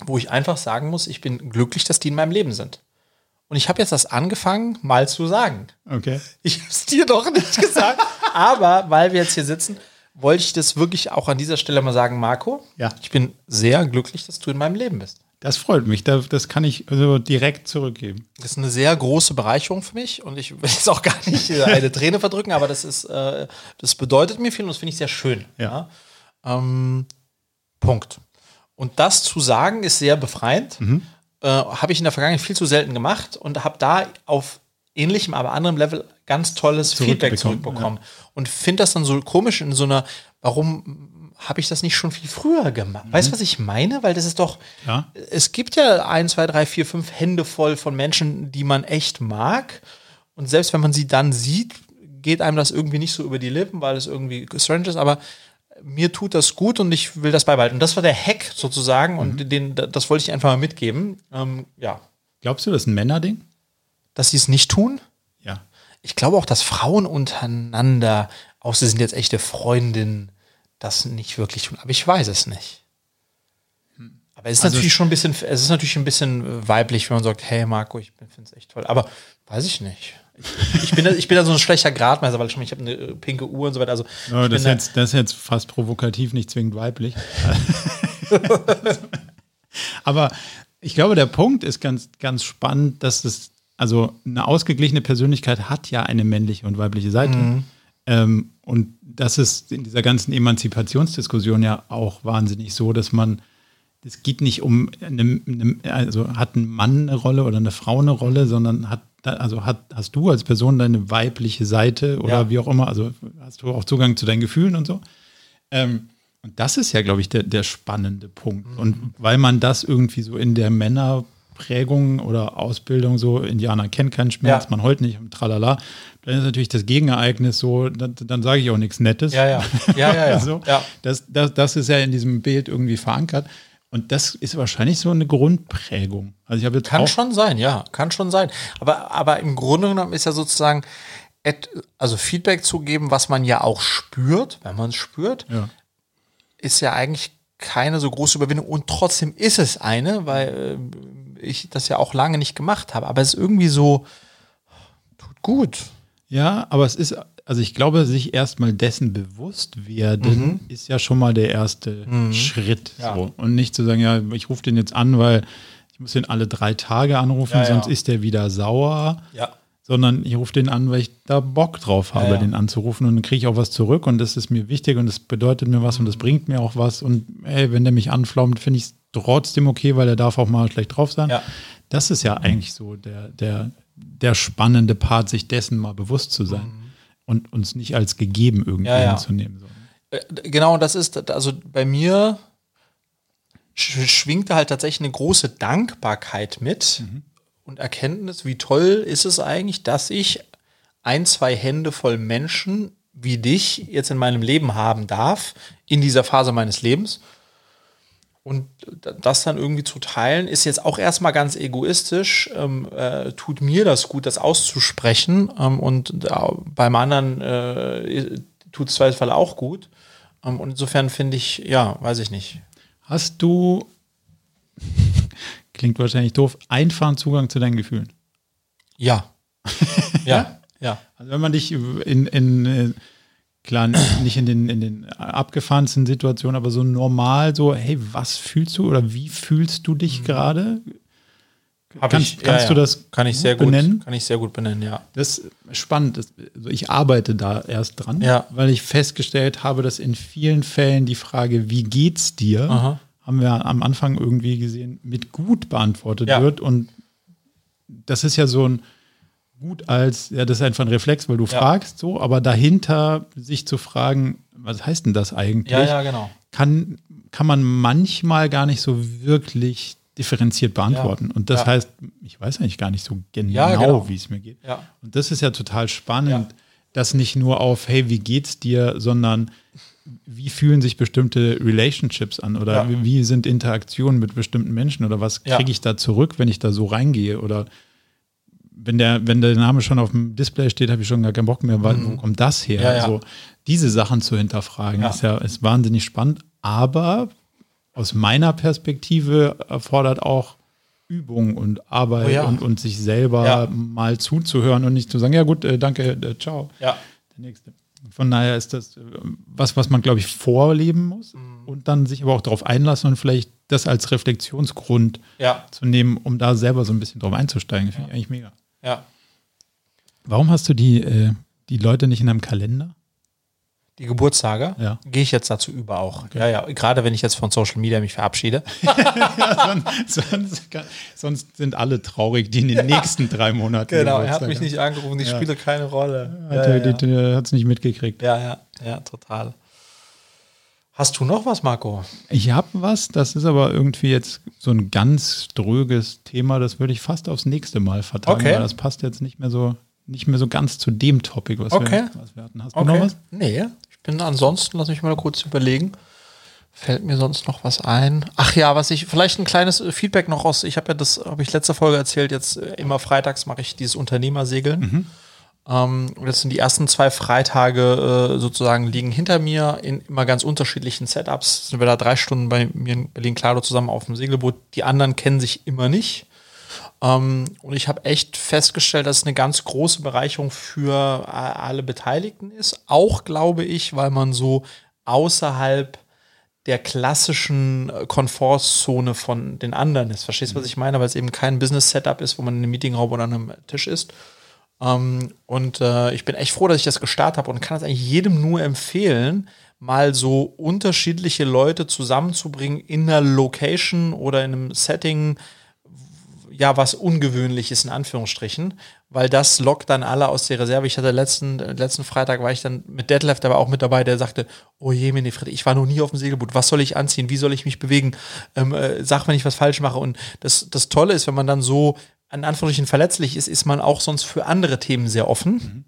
wo ich einfach sagen muss, ich bin glücklich, dass die in meinem Leben sind. Und ich habe jetzt das angefangen, mal zu sagen. Okay. Ich habe es dir doch nicht gesagt. aber weil wir jetzt hier sitzen, wollte ich das wirklich auch an dieser Stelle mal sagen, Marco. Ja. Ich bin sehr glücklich, dass du in meinem Leben bist. Das freut mich. Da- Das kann ich also direkt zurückgeben. Das ist eine sehr große Bereicherung für mich und ich will jetzt auch gar nicht [laughs] eine Träne verdrücken, aber das ist, äh, das bedeutet mir viel und das finde ich sehr schön. Ja. Ähm, Punkt. Und das zu sagen ist sehr befreiend. Äh, habe ich in der Vergangenheit viel zu selten gemacht und habe da auf ähnlichem, aber anderem Level ganz tolles Feedback Zurückbekommen, zurückbekommen. Und finde das dann so komisch in so einer, warum habe ich das nicht schon viel früher gemacht? Weißt du, was ich meine? Weil das ist doch, Ja. es gibt ja ein, zwei, drei, vier, fünf Hände voll von Menschen, die man echt mag. Und selbst wenn man sie dann sieht, geht einem das irgendwie nicht so über die Lippen, weil es irgendwie strange ist. Aber mir tut das gut und ich will das beibehalten. Und das war der Hack sozusagen und den, das wollte ich einfach mal mitgeben. Ähm, ja, Glaubst du, das ist ein Männerding? dass sie es nicht tun. Ich glaube auch, dass Frauen untereinander, auch sie sind jetzt echte Freundinnen, das nicht wirklich tun. Aber ich weiß es nicht. Aber es ist Also natürlich schon ein bisschen, es ist natürlich ein bisschen weiblich, wenn man sagt, hey Marco, ich finde es echt toll. Aber weiß ich nicht. Ich, ich bin, da, ich bin da so ein schlechter Gradmesser, weil schon, ich habe eine äh, pinke Uhr und so weiter. Also ich das, ist jetzt, das ist jetzt fast provokativ, nicht zwingend weiblich. [laughs] Aber ich glaube, der Punkt ist ganz, ganz spannend, dass es, also eine ausgeglichene Persönlichkeit hat ja eine männliche und weibliche Seite. Mhm. Ähm, und das ist in dieser ganzen Emanzipationsdiskussion ja auch wahnsinnig so, dass man, es geht nicht um, eine, eine, also hat ein Mann eine Rolle oder eine Frau eine Rolle, sondern hat, also hat, hast du als Person deine weibliche Seite oder Ja. wie auch immer, also hast du auch Zugang zu deinen Gefühlen und so. Ähm, und das ist ja, glaube ich, der, der spannende Punkt. Und weil man das irgendwie so in der Männerprägung oder Ausbildung so, Indianer kennt keinen Schmerz, Ja. man heult nicht und tralala, dann ist natürlich das Gegenereignis so, dann, dann sage ich auch nichts Nettes. ja, ja, ja, ja, ja. [laughs] so. ja. Das, das, das ist ja in diesem Bild irgendwie verankert. Und das ist wahrscheinlich so eine Grundprägung. Also ich habe jetzt Kann schon sein, ja, kann schon sein. Aber, aber im Grunde genommen ist ja sozusagen, also Feedback zu geben, was man ja auch spürt, wenn man es spürt, Ja. ist ja eigentlich keine so große Überwindung. Und trotzdem ist es eine, weil ich das ja auch lange nicht gemacht habe. Aber es ist irgendwie so, tut gut. Ja, aber es ist, also ich glaube, sich erstmal dessen bewusst werden, mhm. ist ja schon mal der erste mhm. Schritt. Ja. So. Und nicht zu sagen, ja, ich rufe den jetzt an, weil ich muss den alle drei Tage anrufen, ja, sonst ja. ist der wieder sauer. Ja. Sondern ich rufe den an, weil ich da Bock drauf habe, den anzurufen und dann kriege ich auch was zurück und das ist mir wichtig und das bedeutet mir was und das bringt mir auch was. Und ey, wenn der mich anflaumt, finde ich es trotzdem okay, weil er darf auch mal schlecht drauf sein. Das ist ja eigentlich so der, der, der spannende Part, sich dessen mal bewusst zu sein mhm. und uns nicht als gegeben irgendwie ja, ja. hinzunehmen. Äh, genau, das ist, also bei mir schwingt da halt tatsächlich eine große Dankbarkeit mit mhm. und Erkenntnis, wie toll ist es eigentlich, dass ich ein, zwei Hände voll Menschen wie dich jetzt in meinem Leben haben darf, in dieser Phase meines Lebens und das dann irgendwie zu teilen, ist jetzt auch erstmal ganz egoistisch. Ähm, äh, tut mir das gut, das auszusprechen. Ähm, und äh, beim anderen äh, tut es Zweifelsfall auch gut. Ähm, und insofern finde ich, ja, weiß ich nicht. Hast du, [laughs] klingt wahrscheinlich doof, einfachen Zugang zu deinen Gefühlen? [laughs] Ja. ja. Ja. Also wenn man dich in, in äh, Klar, [clears throat] nicht in den, in den abgefahrensten Situationen, aber so normal, so, hey, was fühlst du oder wie fühlst du dich mhm. gerade? Kannst, ich, kannst ja, du das kann ich sehr benennen? Gut, kann ich sehr gut benennen, ja. Das ist spannend. Also ich arbeite da erst dran, ja. weil ich festgestellt habe, dass in vielen Fällen die Frage, wie geht's dir, Aha. haben wir am Anfang irgendwie gesehen, mit gut beantwortet ja. wird. Und das ist ja so ein, gut als, ja, das ist einfach ein Reflex, weil du ja. fragst so, aber dahinter sich zu fragen, was heißt denn das eigentlich? Ja, ja, genau. Kann, kann man manchmal gar nicht so wirklich differenziert beantworten. Ja. Und das heißt, ich weiß eigentlich gar nicht so genau, genau. wie es mir geht. Und das ist ja total spannend, dass nicht nur auf, hey, wie geht's dir, sondern wie fühlen sich bestimmte Relationships an oder wie sind Interaktionen mit bestimmten Menschen oder was kriege ich da zurück, wenn ich da so reingehe oder wenn der, wenn der Name schon auf dem Display steht, habe ich schon gar keinen Bock mehr, weil, mhm. wo kommt das her? Ja, ja. Also diese Sachen zu hinterfragen, ja. ist ja ist wahnsinnig spannend, aber aus meiner Perspektive erfordert auch Übung und Arbeit oh und, und sich selber mal zuzuhören und nicht zu sagen, ja gut, äh, danke, äh, ciao. Ja. Der nächste. Von daher ist das äh, was, was man, glaube ich, vorleben muss mhm. und dann sich aber auch darauf einlassen und vielleicht das als Reflexionsgrund ja. zu nehmen, um da selber so ein bisschen drauf einzusteigen. Finde ich eigentlich mega. Ja. Warum hast du die, äh, die Leute nicht in einem Kalender? Die Geburtstage? Ja. Gehe ich jetzt dazu über auch. Okay. Ja, ja. Gerade wenn ich jetzt von Social Media mich verabschiede. [laughs] ja, sonst, sonst, sonst, sind alle traurig, die in den nächsten drei Monaten. Genau, er hat mich nicht angerufen, ich ja. spiele keine Rolle. Hat ja, es nicht mitgekriegt. Ja, ja, ja, total. Hast du noch was, Marco? Ich habe was, das ist aber irgendwie jetzt so ein ganz dröges Thema, das würde ich fast aufs nächste Mal verteilen, okay. weil das passt jetzt nicht mehr so, nicht mehr so ganz zu dem Topic, was, okay. wir, was wir hatten. Hast du okay. noch was? Nee, ich bin ansonsten, lass mich mal kurz überlegen. Fällt mir sonst noch was ein? Ach ja, was ich, vielleicht ein kleines Feedback noch aus, ich habe ja das, habe ich letzte Folge erzählt, jetzt immer freitags mache ich dieses Unternehmersegeln. Mhm. Ähm, das sind die ersten zwei Freitage äh, sozusagen liegen hinter mir in immer ganz unterschiedlichen Setups. Sind wir da drei Stunden bei mir in Berlin-Klado zusammen auf dem Segelboot. Die anderen kennen sich immer nicht. Ähm, und ich habe echt festgestellt, dass es eine ganz große Bereicherung für alle Beteiligten ist. Auch glaube ich, weil man so außerhalb der klassischen Komfortzone von den anderen ist. Verstehst du, was ich meine? Weil es eben kein Business-Setup ist, wo man in einem Meetingraum oder an einem Tisch ist, ähm, und äh, ich bin echt froh, dass ich das gestartet habe und kann es eigentlich jedem nur empfehlen, mal so unterschiedliche Leute zusammenzubringen in einer Location oder in einem Setting, ja, was ungewöhnlich ist, in Anführungsstrichen, weil das lockt dann alle aus der Reserve. Ich hatte letzten, letzten Freitag war ich dann mit Deadlift aber auch mit dabei, der sagte, oh je, Menefred, ich war noch nie auf dem Segelboot, was soll ich anziehen, wie soll ich mich bewegen, ähm, äh, sag, wenn ich was falsch mache. Und das, das Tolle ist, wenn man dann so an Anführungsstrichen verletzlich ist, ist man auch sonst für andere Themen sehr offen. Mhm.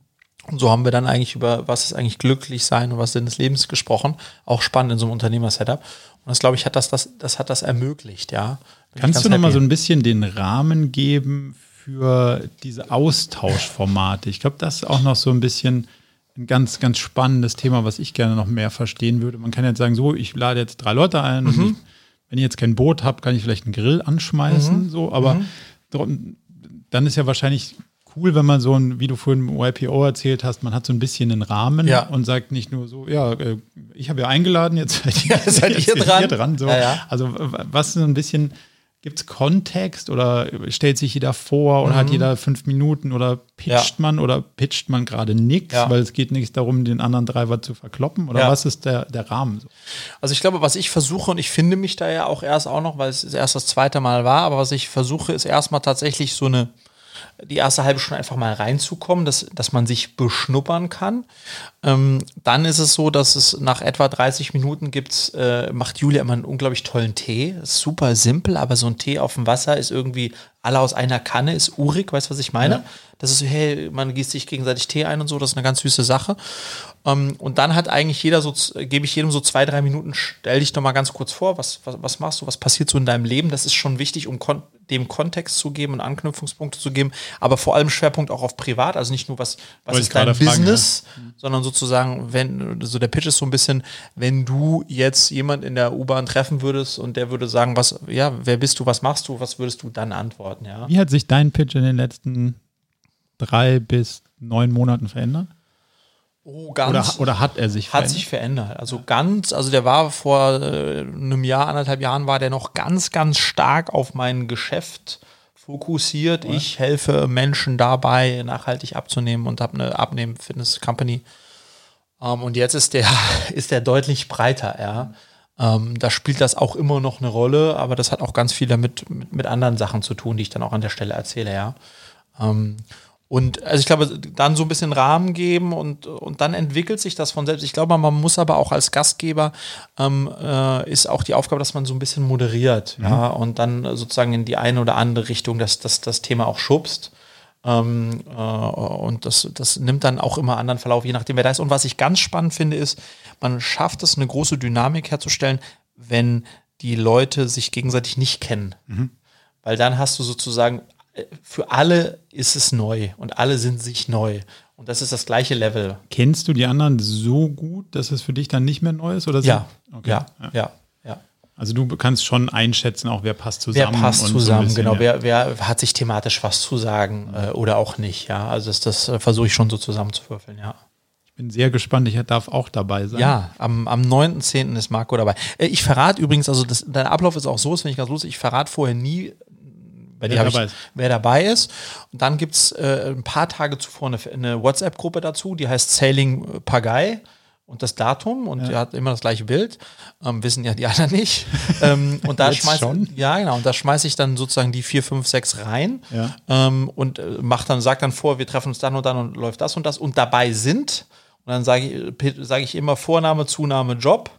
Und so haben wir dann eigentlich über, was ist eigentlich glücklich sein und was Sinn des Lebens gesprochen. Auch spannend in so einem Unternehmer-Setup. Und das, glaube ich, hat das, das, das hat das ermöglicht, ja. Bin Kannst du noch mal so ein bisschen den Rahmen geben für diese Austauschformate? Ich glaube, das ist auch noch so ein bisschen ein ganz, ganz spannendes Thema, was ich gerne noch mehr verstehen würde. Man kann jetzt sagen, so, ich lade jetzt drei Leute ein mhm. und ich, wenn ich jetzt kein Boot habe, kann ich vielleicht einen Grill anschmeißen, mhm. so, aber mhm dann ist ja wahrscheinlich cool, wenn man so ein, wie du vorhin im YPO erzählt hast, man hat so ein bisschen einen Rahmen Ja. und sagt nicht nur so, ja, äh, ich habe ja eingeladen, jetzt seid [laughs] ihr, Ja, seid ihr dran. dran so. Ja. Also was so ein bisschen, gibt es Kontext oder stellt sich jeder vor oder hat jeder fünf Minuten oder pitcht Mhm. Ja. man oder pitcht man gerade nichts, Ja. weil es geht nicht darum, den anderen Driver zu verkloppen oder Ja. was ist der, der Rahmen? So? Also ich glaube, was ich versuche, und ich finde mich da ja auch erst auch noch, weil es erst das zweite Mal war, aber was ich versuche, ist erstmal tatsächlich so eine, die erste halbe Stunde einfach mal reinzukommen, dass, dass man sich beschnuppern kann. Ähm, dann ist es so, dass es nach etwa 30 Minuten gibt's, äh, macht Julia immer einen unglaublich tollen Tee. Super simpel, aber so ein Tee auf dem Wasser ist irgendwie alle aus einer Kanne, ist urig, weißt du, was ich meine? Das ist so, hey, man gießt sich gegenseitig Tee ein und so, das ist eine ganz süße Sache. Ähm, und dann hat eigentlich jeder so, gebe ich jedem so zwei, drei Minuten, stell dich doch mal ganz kurz vor, was, was, was machst du, was passiert so in deinem Leben? Das ist schon wichtig, um kon dem Kontext zu geben und Anknüpfungspunkte zu geben, aber vor allem Schwerpunkt auch auf privat, also nicht nur was, was Wollte ist dein fragen, Business, sondern sozusagen, wenn, so der Pitch ist so ein bisschen, wenn du jetzt jemand in der U-Bahn treffen würdest und der würde sagen, was, ja, wer bist du, was machst du, was würdest du dann antworten, ja? Wie hat sich dein Pitch in den letzten drei bis neun Monaten verändert? Oh, ganz. Oder, oder hat er sich Hat verändert? sich verändert. Also ganz, also der war vor äh, einem Jahr, anderthalb Jahren, war der noch ganz, ganz stark auf mein Geschäft fokussiert. Ich helfe Menschen dabei, nachhaltig abzunehmen und habe eine Abnehmen-Fitness-Company. Ähm, und jetzt ist der, [laughs] ist der deutlich breiter, ja. Ähm, da spielt das auch immer noch eine Rolle, aber das hat auch ganz viel damit mit, mit anderen Sachen zu tun, die ich dann auch an der Stelle erzähle, ja. Ähm, und also ich glaube, dann so ein bisschen Rahmen geben und, und dann entwickelt sich das von selbst. Ich glaube, man muss aber auch als Gastgeber ähm, äh, ist auch die Aufgabe, dass man so ein bisschen moderiert, ja, und dann sozusagen in die eine oder andere Richtung das, das, das Thema auch schubst. Ähm, äh, und das, das nimmt dann auch immer anderen Verlauf, je nachdem, wer da ist. Und was ich ganz spannend finde, ist, man schafft es, eine große Dynamik herzustellen, wenn die Leute sich gegenseitig nicht kennen. Weil dann hast du sozusagen, für alle ist es neu und alle sind sich neu. Und das ist das gleiche Level. Kennst du die anderen so gut, dass es für dich dann nicht mehr neu ist? Oder Ja, so? Okay. ja, ja, ja. Also du kannst schon einschätzen, auch wer passt Wer zusammen. passt und so ein zusammen, bisschen, genau. ja. Wer, wer hat sich thematisch was zu sagen äh, oder auch nicht, ja. Also das, das äh, versuche ich schon so zusammenzuwürfeln, ja. Ich bin sehr gespannt, ich darf auch dabei sein. Ja, am, am 9.10. ist Marco dabei. Äh, Ich verrate übrigens, also das, der Ablauf ist auch so, das finde ich ganz lustig, ich verrate vorher nie, bei Wer dabei ich, ist. wer dabei ist. Und dann gibt es äh, ein paar Tage zuvor eine, eine WhatsApp-Gruppe dazu, die heißt Sailing Pagai und das Datum und die hat immer das gleiche Bild. Ähm, wissen ja die anderen nicht. [laughs] ähm, und da Jetzt schmeiß, schon? ja, genau. Und da schmeiße ich dann sozusagen die vier, fünf, sechs rein Ja. ähm, und äh, macht dann, sagt dann vor, wir treffen uns dann und dann und läuft das und das und dabei sind. Und dann sage ich, sage ich immer Vorname, Zunahme, Job.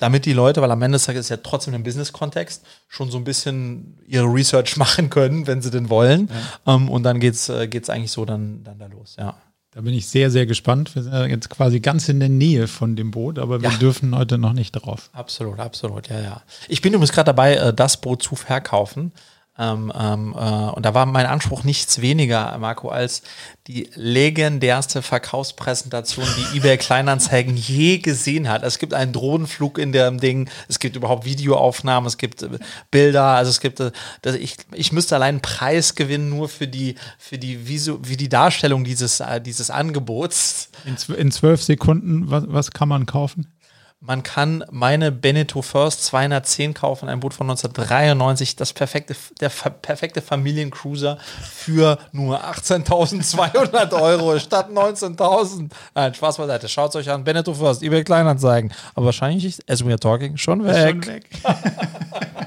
Damit die Leute, weil am Ende des Tages ist ja trotzdem im Business-Kontext, schon so ein bisschen ihre Research [laughs] machen können, wenn sie denn wollen. Ähm, und dann geht's, äh, geht's eigentlich so dann, dann da los, ja. Da bin ich sehr, sehr gespannt. Wir sind ja jetzt quasi ganz in der Nähe von dem Boot, aber wir Ja. dürfen heute noch nicht drauf. Absolut, absolut, ja, ja. Ich bin übrigens gerade dabei, äh, das Boot zu verkaufen. Ähm, ähm, äh, und da war mein Anspruch nichts weniger, Marco, als die legendärste Verkaufspräsentation, die eBay Kleinanzeigen je gesehen hat. Es gibt einen Drohnenflug in dem Ding, es gibt überhaupt Videoaufnahmen, es gibt äh, Bilder, also es gibt, äh, das, ich, ich müsste allein einen Preis gewinnen, nur für die, für die, Visu, wie die Darstellung dieses, äh, dieses Angebots. In, in zwölf Sekunden, was, was kann man kaufen? Man kann meine Beneteau First 210 kaufen, ein Boot von 1993, das perfekte, der perfekte Familiencruiser für nur 18.200 [laughs] Euro statt 19.000. Nein, Spaß beiseite. Schaut euch an. Beneteau First, eBay Kleinanzeigen. Aber wahrscheinlich ist, as we are talking, schon weg. Schon weg. [laughs]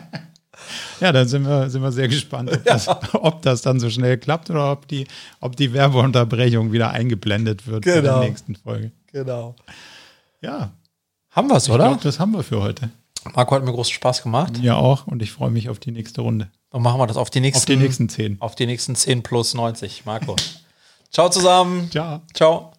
ja, dann sind wir, sind wir sehr gespannt, ob, das, ob das dann so schnell klappt oder ob die, ob die Werbeunterbrechung wieder eingeblendet wird Genau. der nächsten Folge. Genau. Ja, Haben wir es, ich oder? glaube, das haben wir für heute. Marco hat mir großen Spaß gemacht. Ja auch und ich freue mich auf die nächste Runde. Dann machen wir das auf die nächsten, Auf die nächsten zehn. auf die nächsten 10 plus 90. Marco. Ciao zusammen. Ciao. Ciao.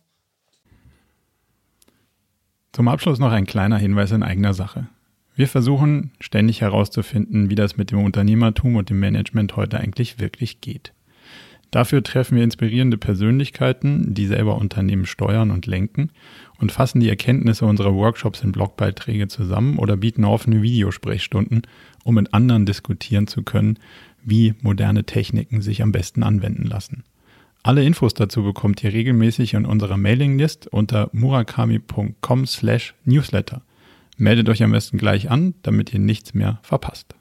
Zum Abschluss noch ein kleiner Hinweis in eigener Sache. Wir versuchen ständig herauszufinden, wie das mit dem Unternehmertum und dem Management heute eigentlich wirklich geht. Dafür treffen wir inspirierende Persönlichkeiten, die selber Unternehmen steuern und lenken und fassen die Erkenntnisse unserer Workshops in Blogbeiträge zusammen oder bieten offene Videosprechstunden, um mit anderen diskutieren zu können, wie moderne Techniken sich am besten anwenden lassen. Alle Infos dazu bekommt ihr regelmäßig in unserer Mailinglist unter murakami.com slash newsletter. Meldet euch am besten gleich an, damit ihr nichts mehr verpasst.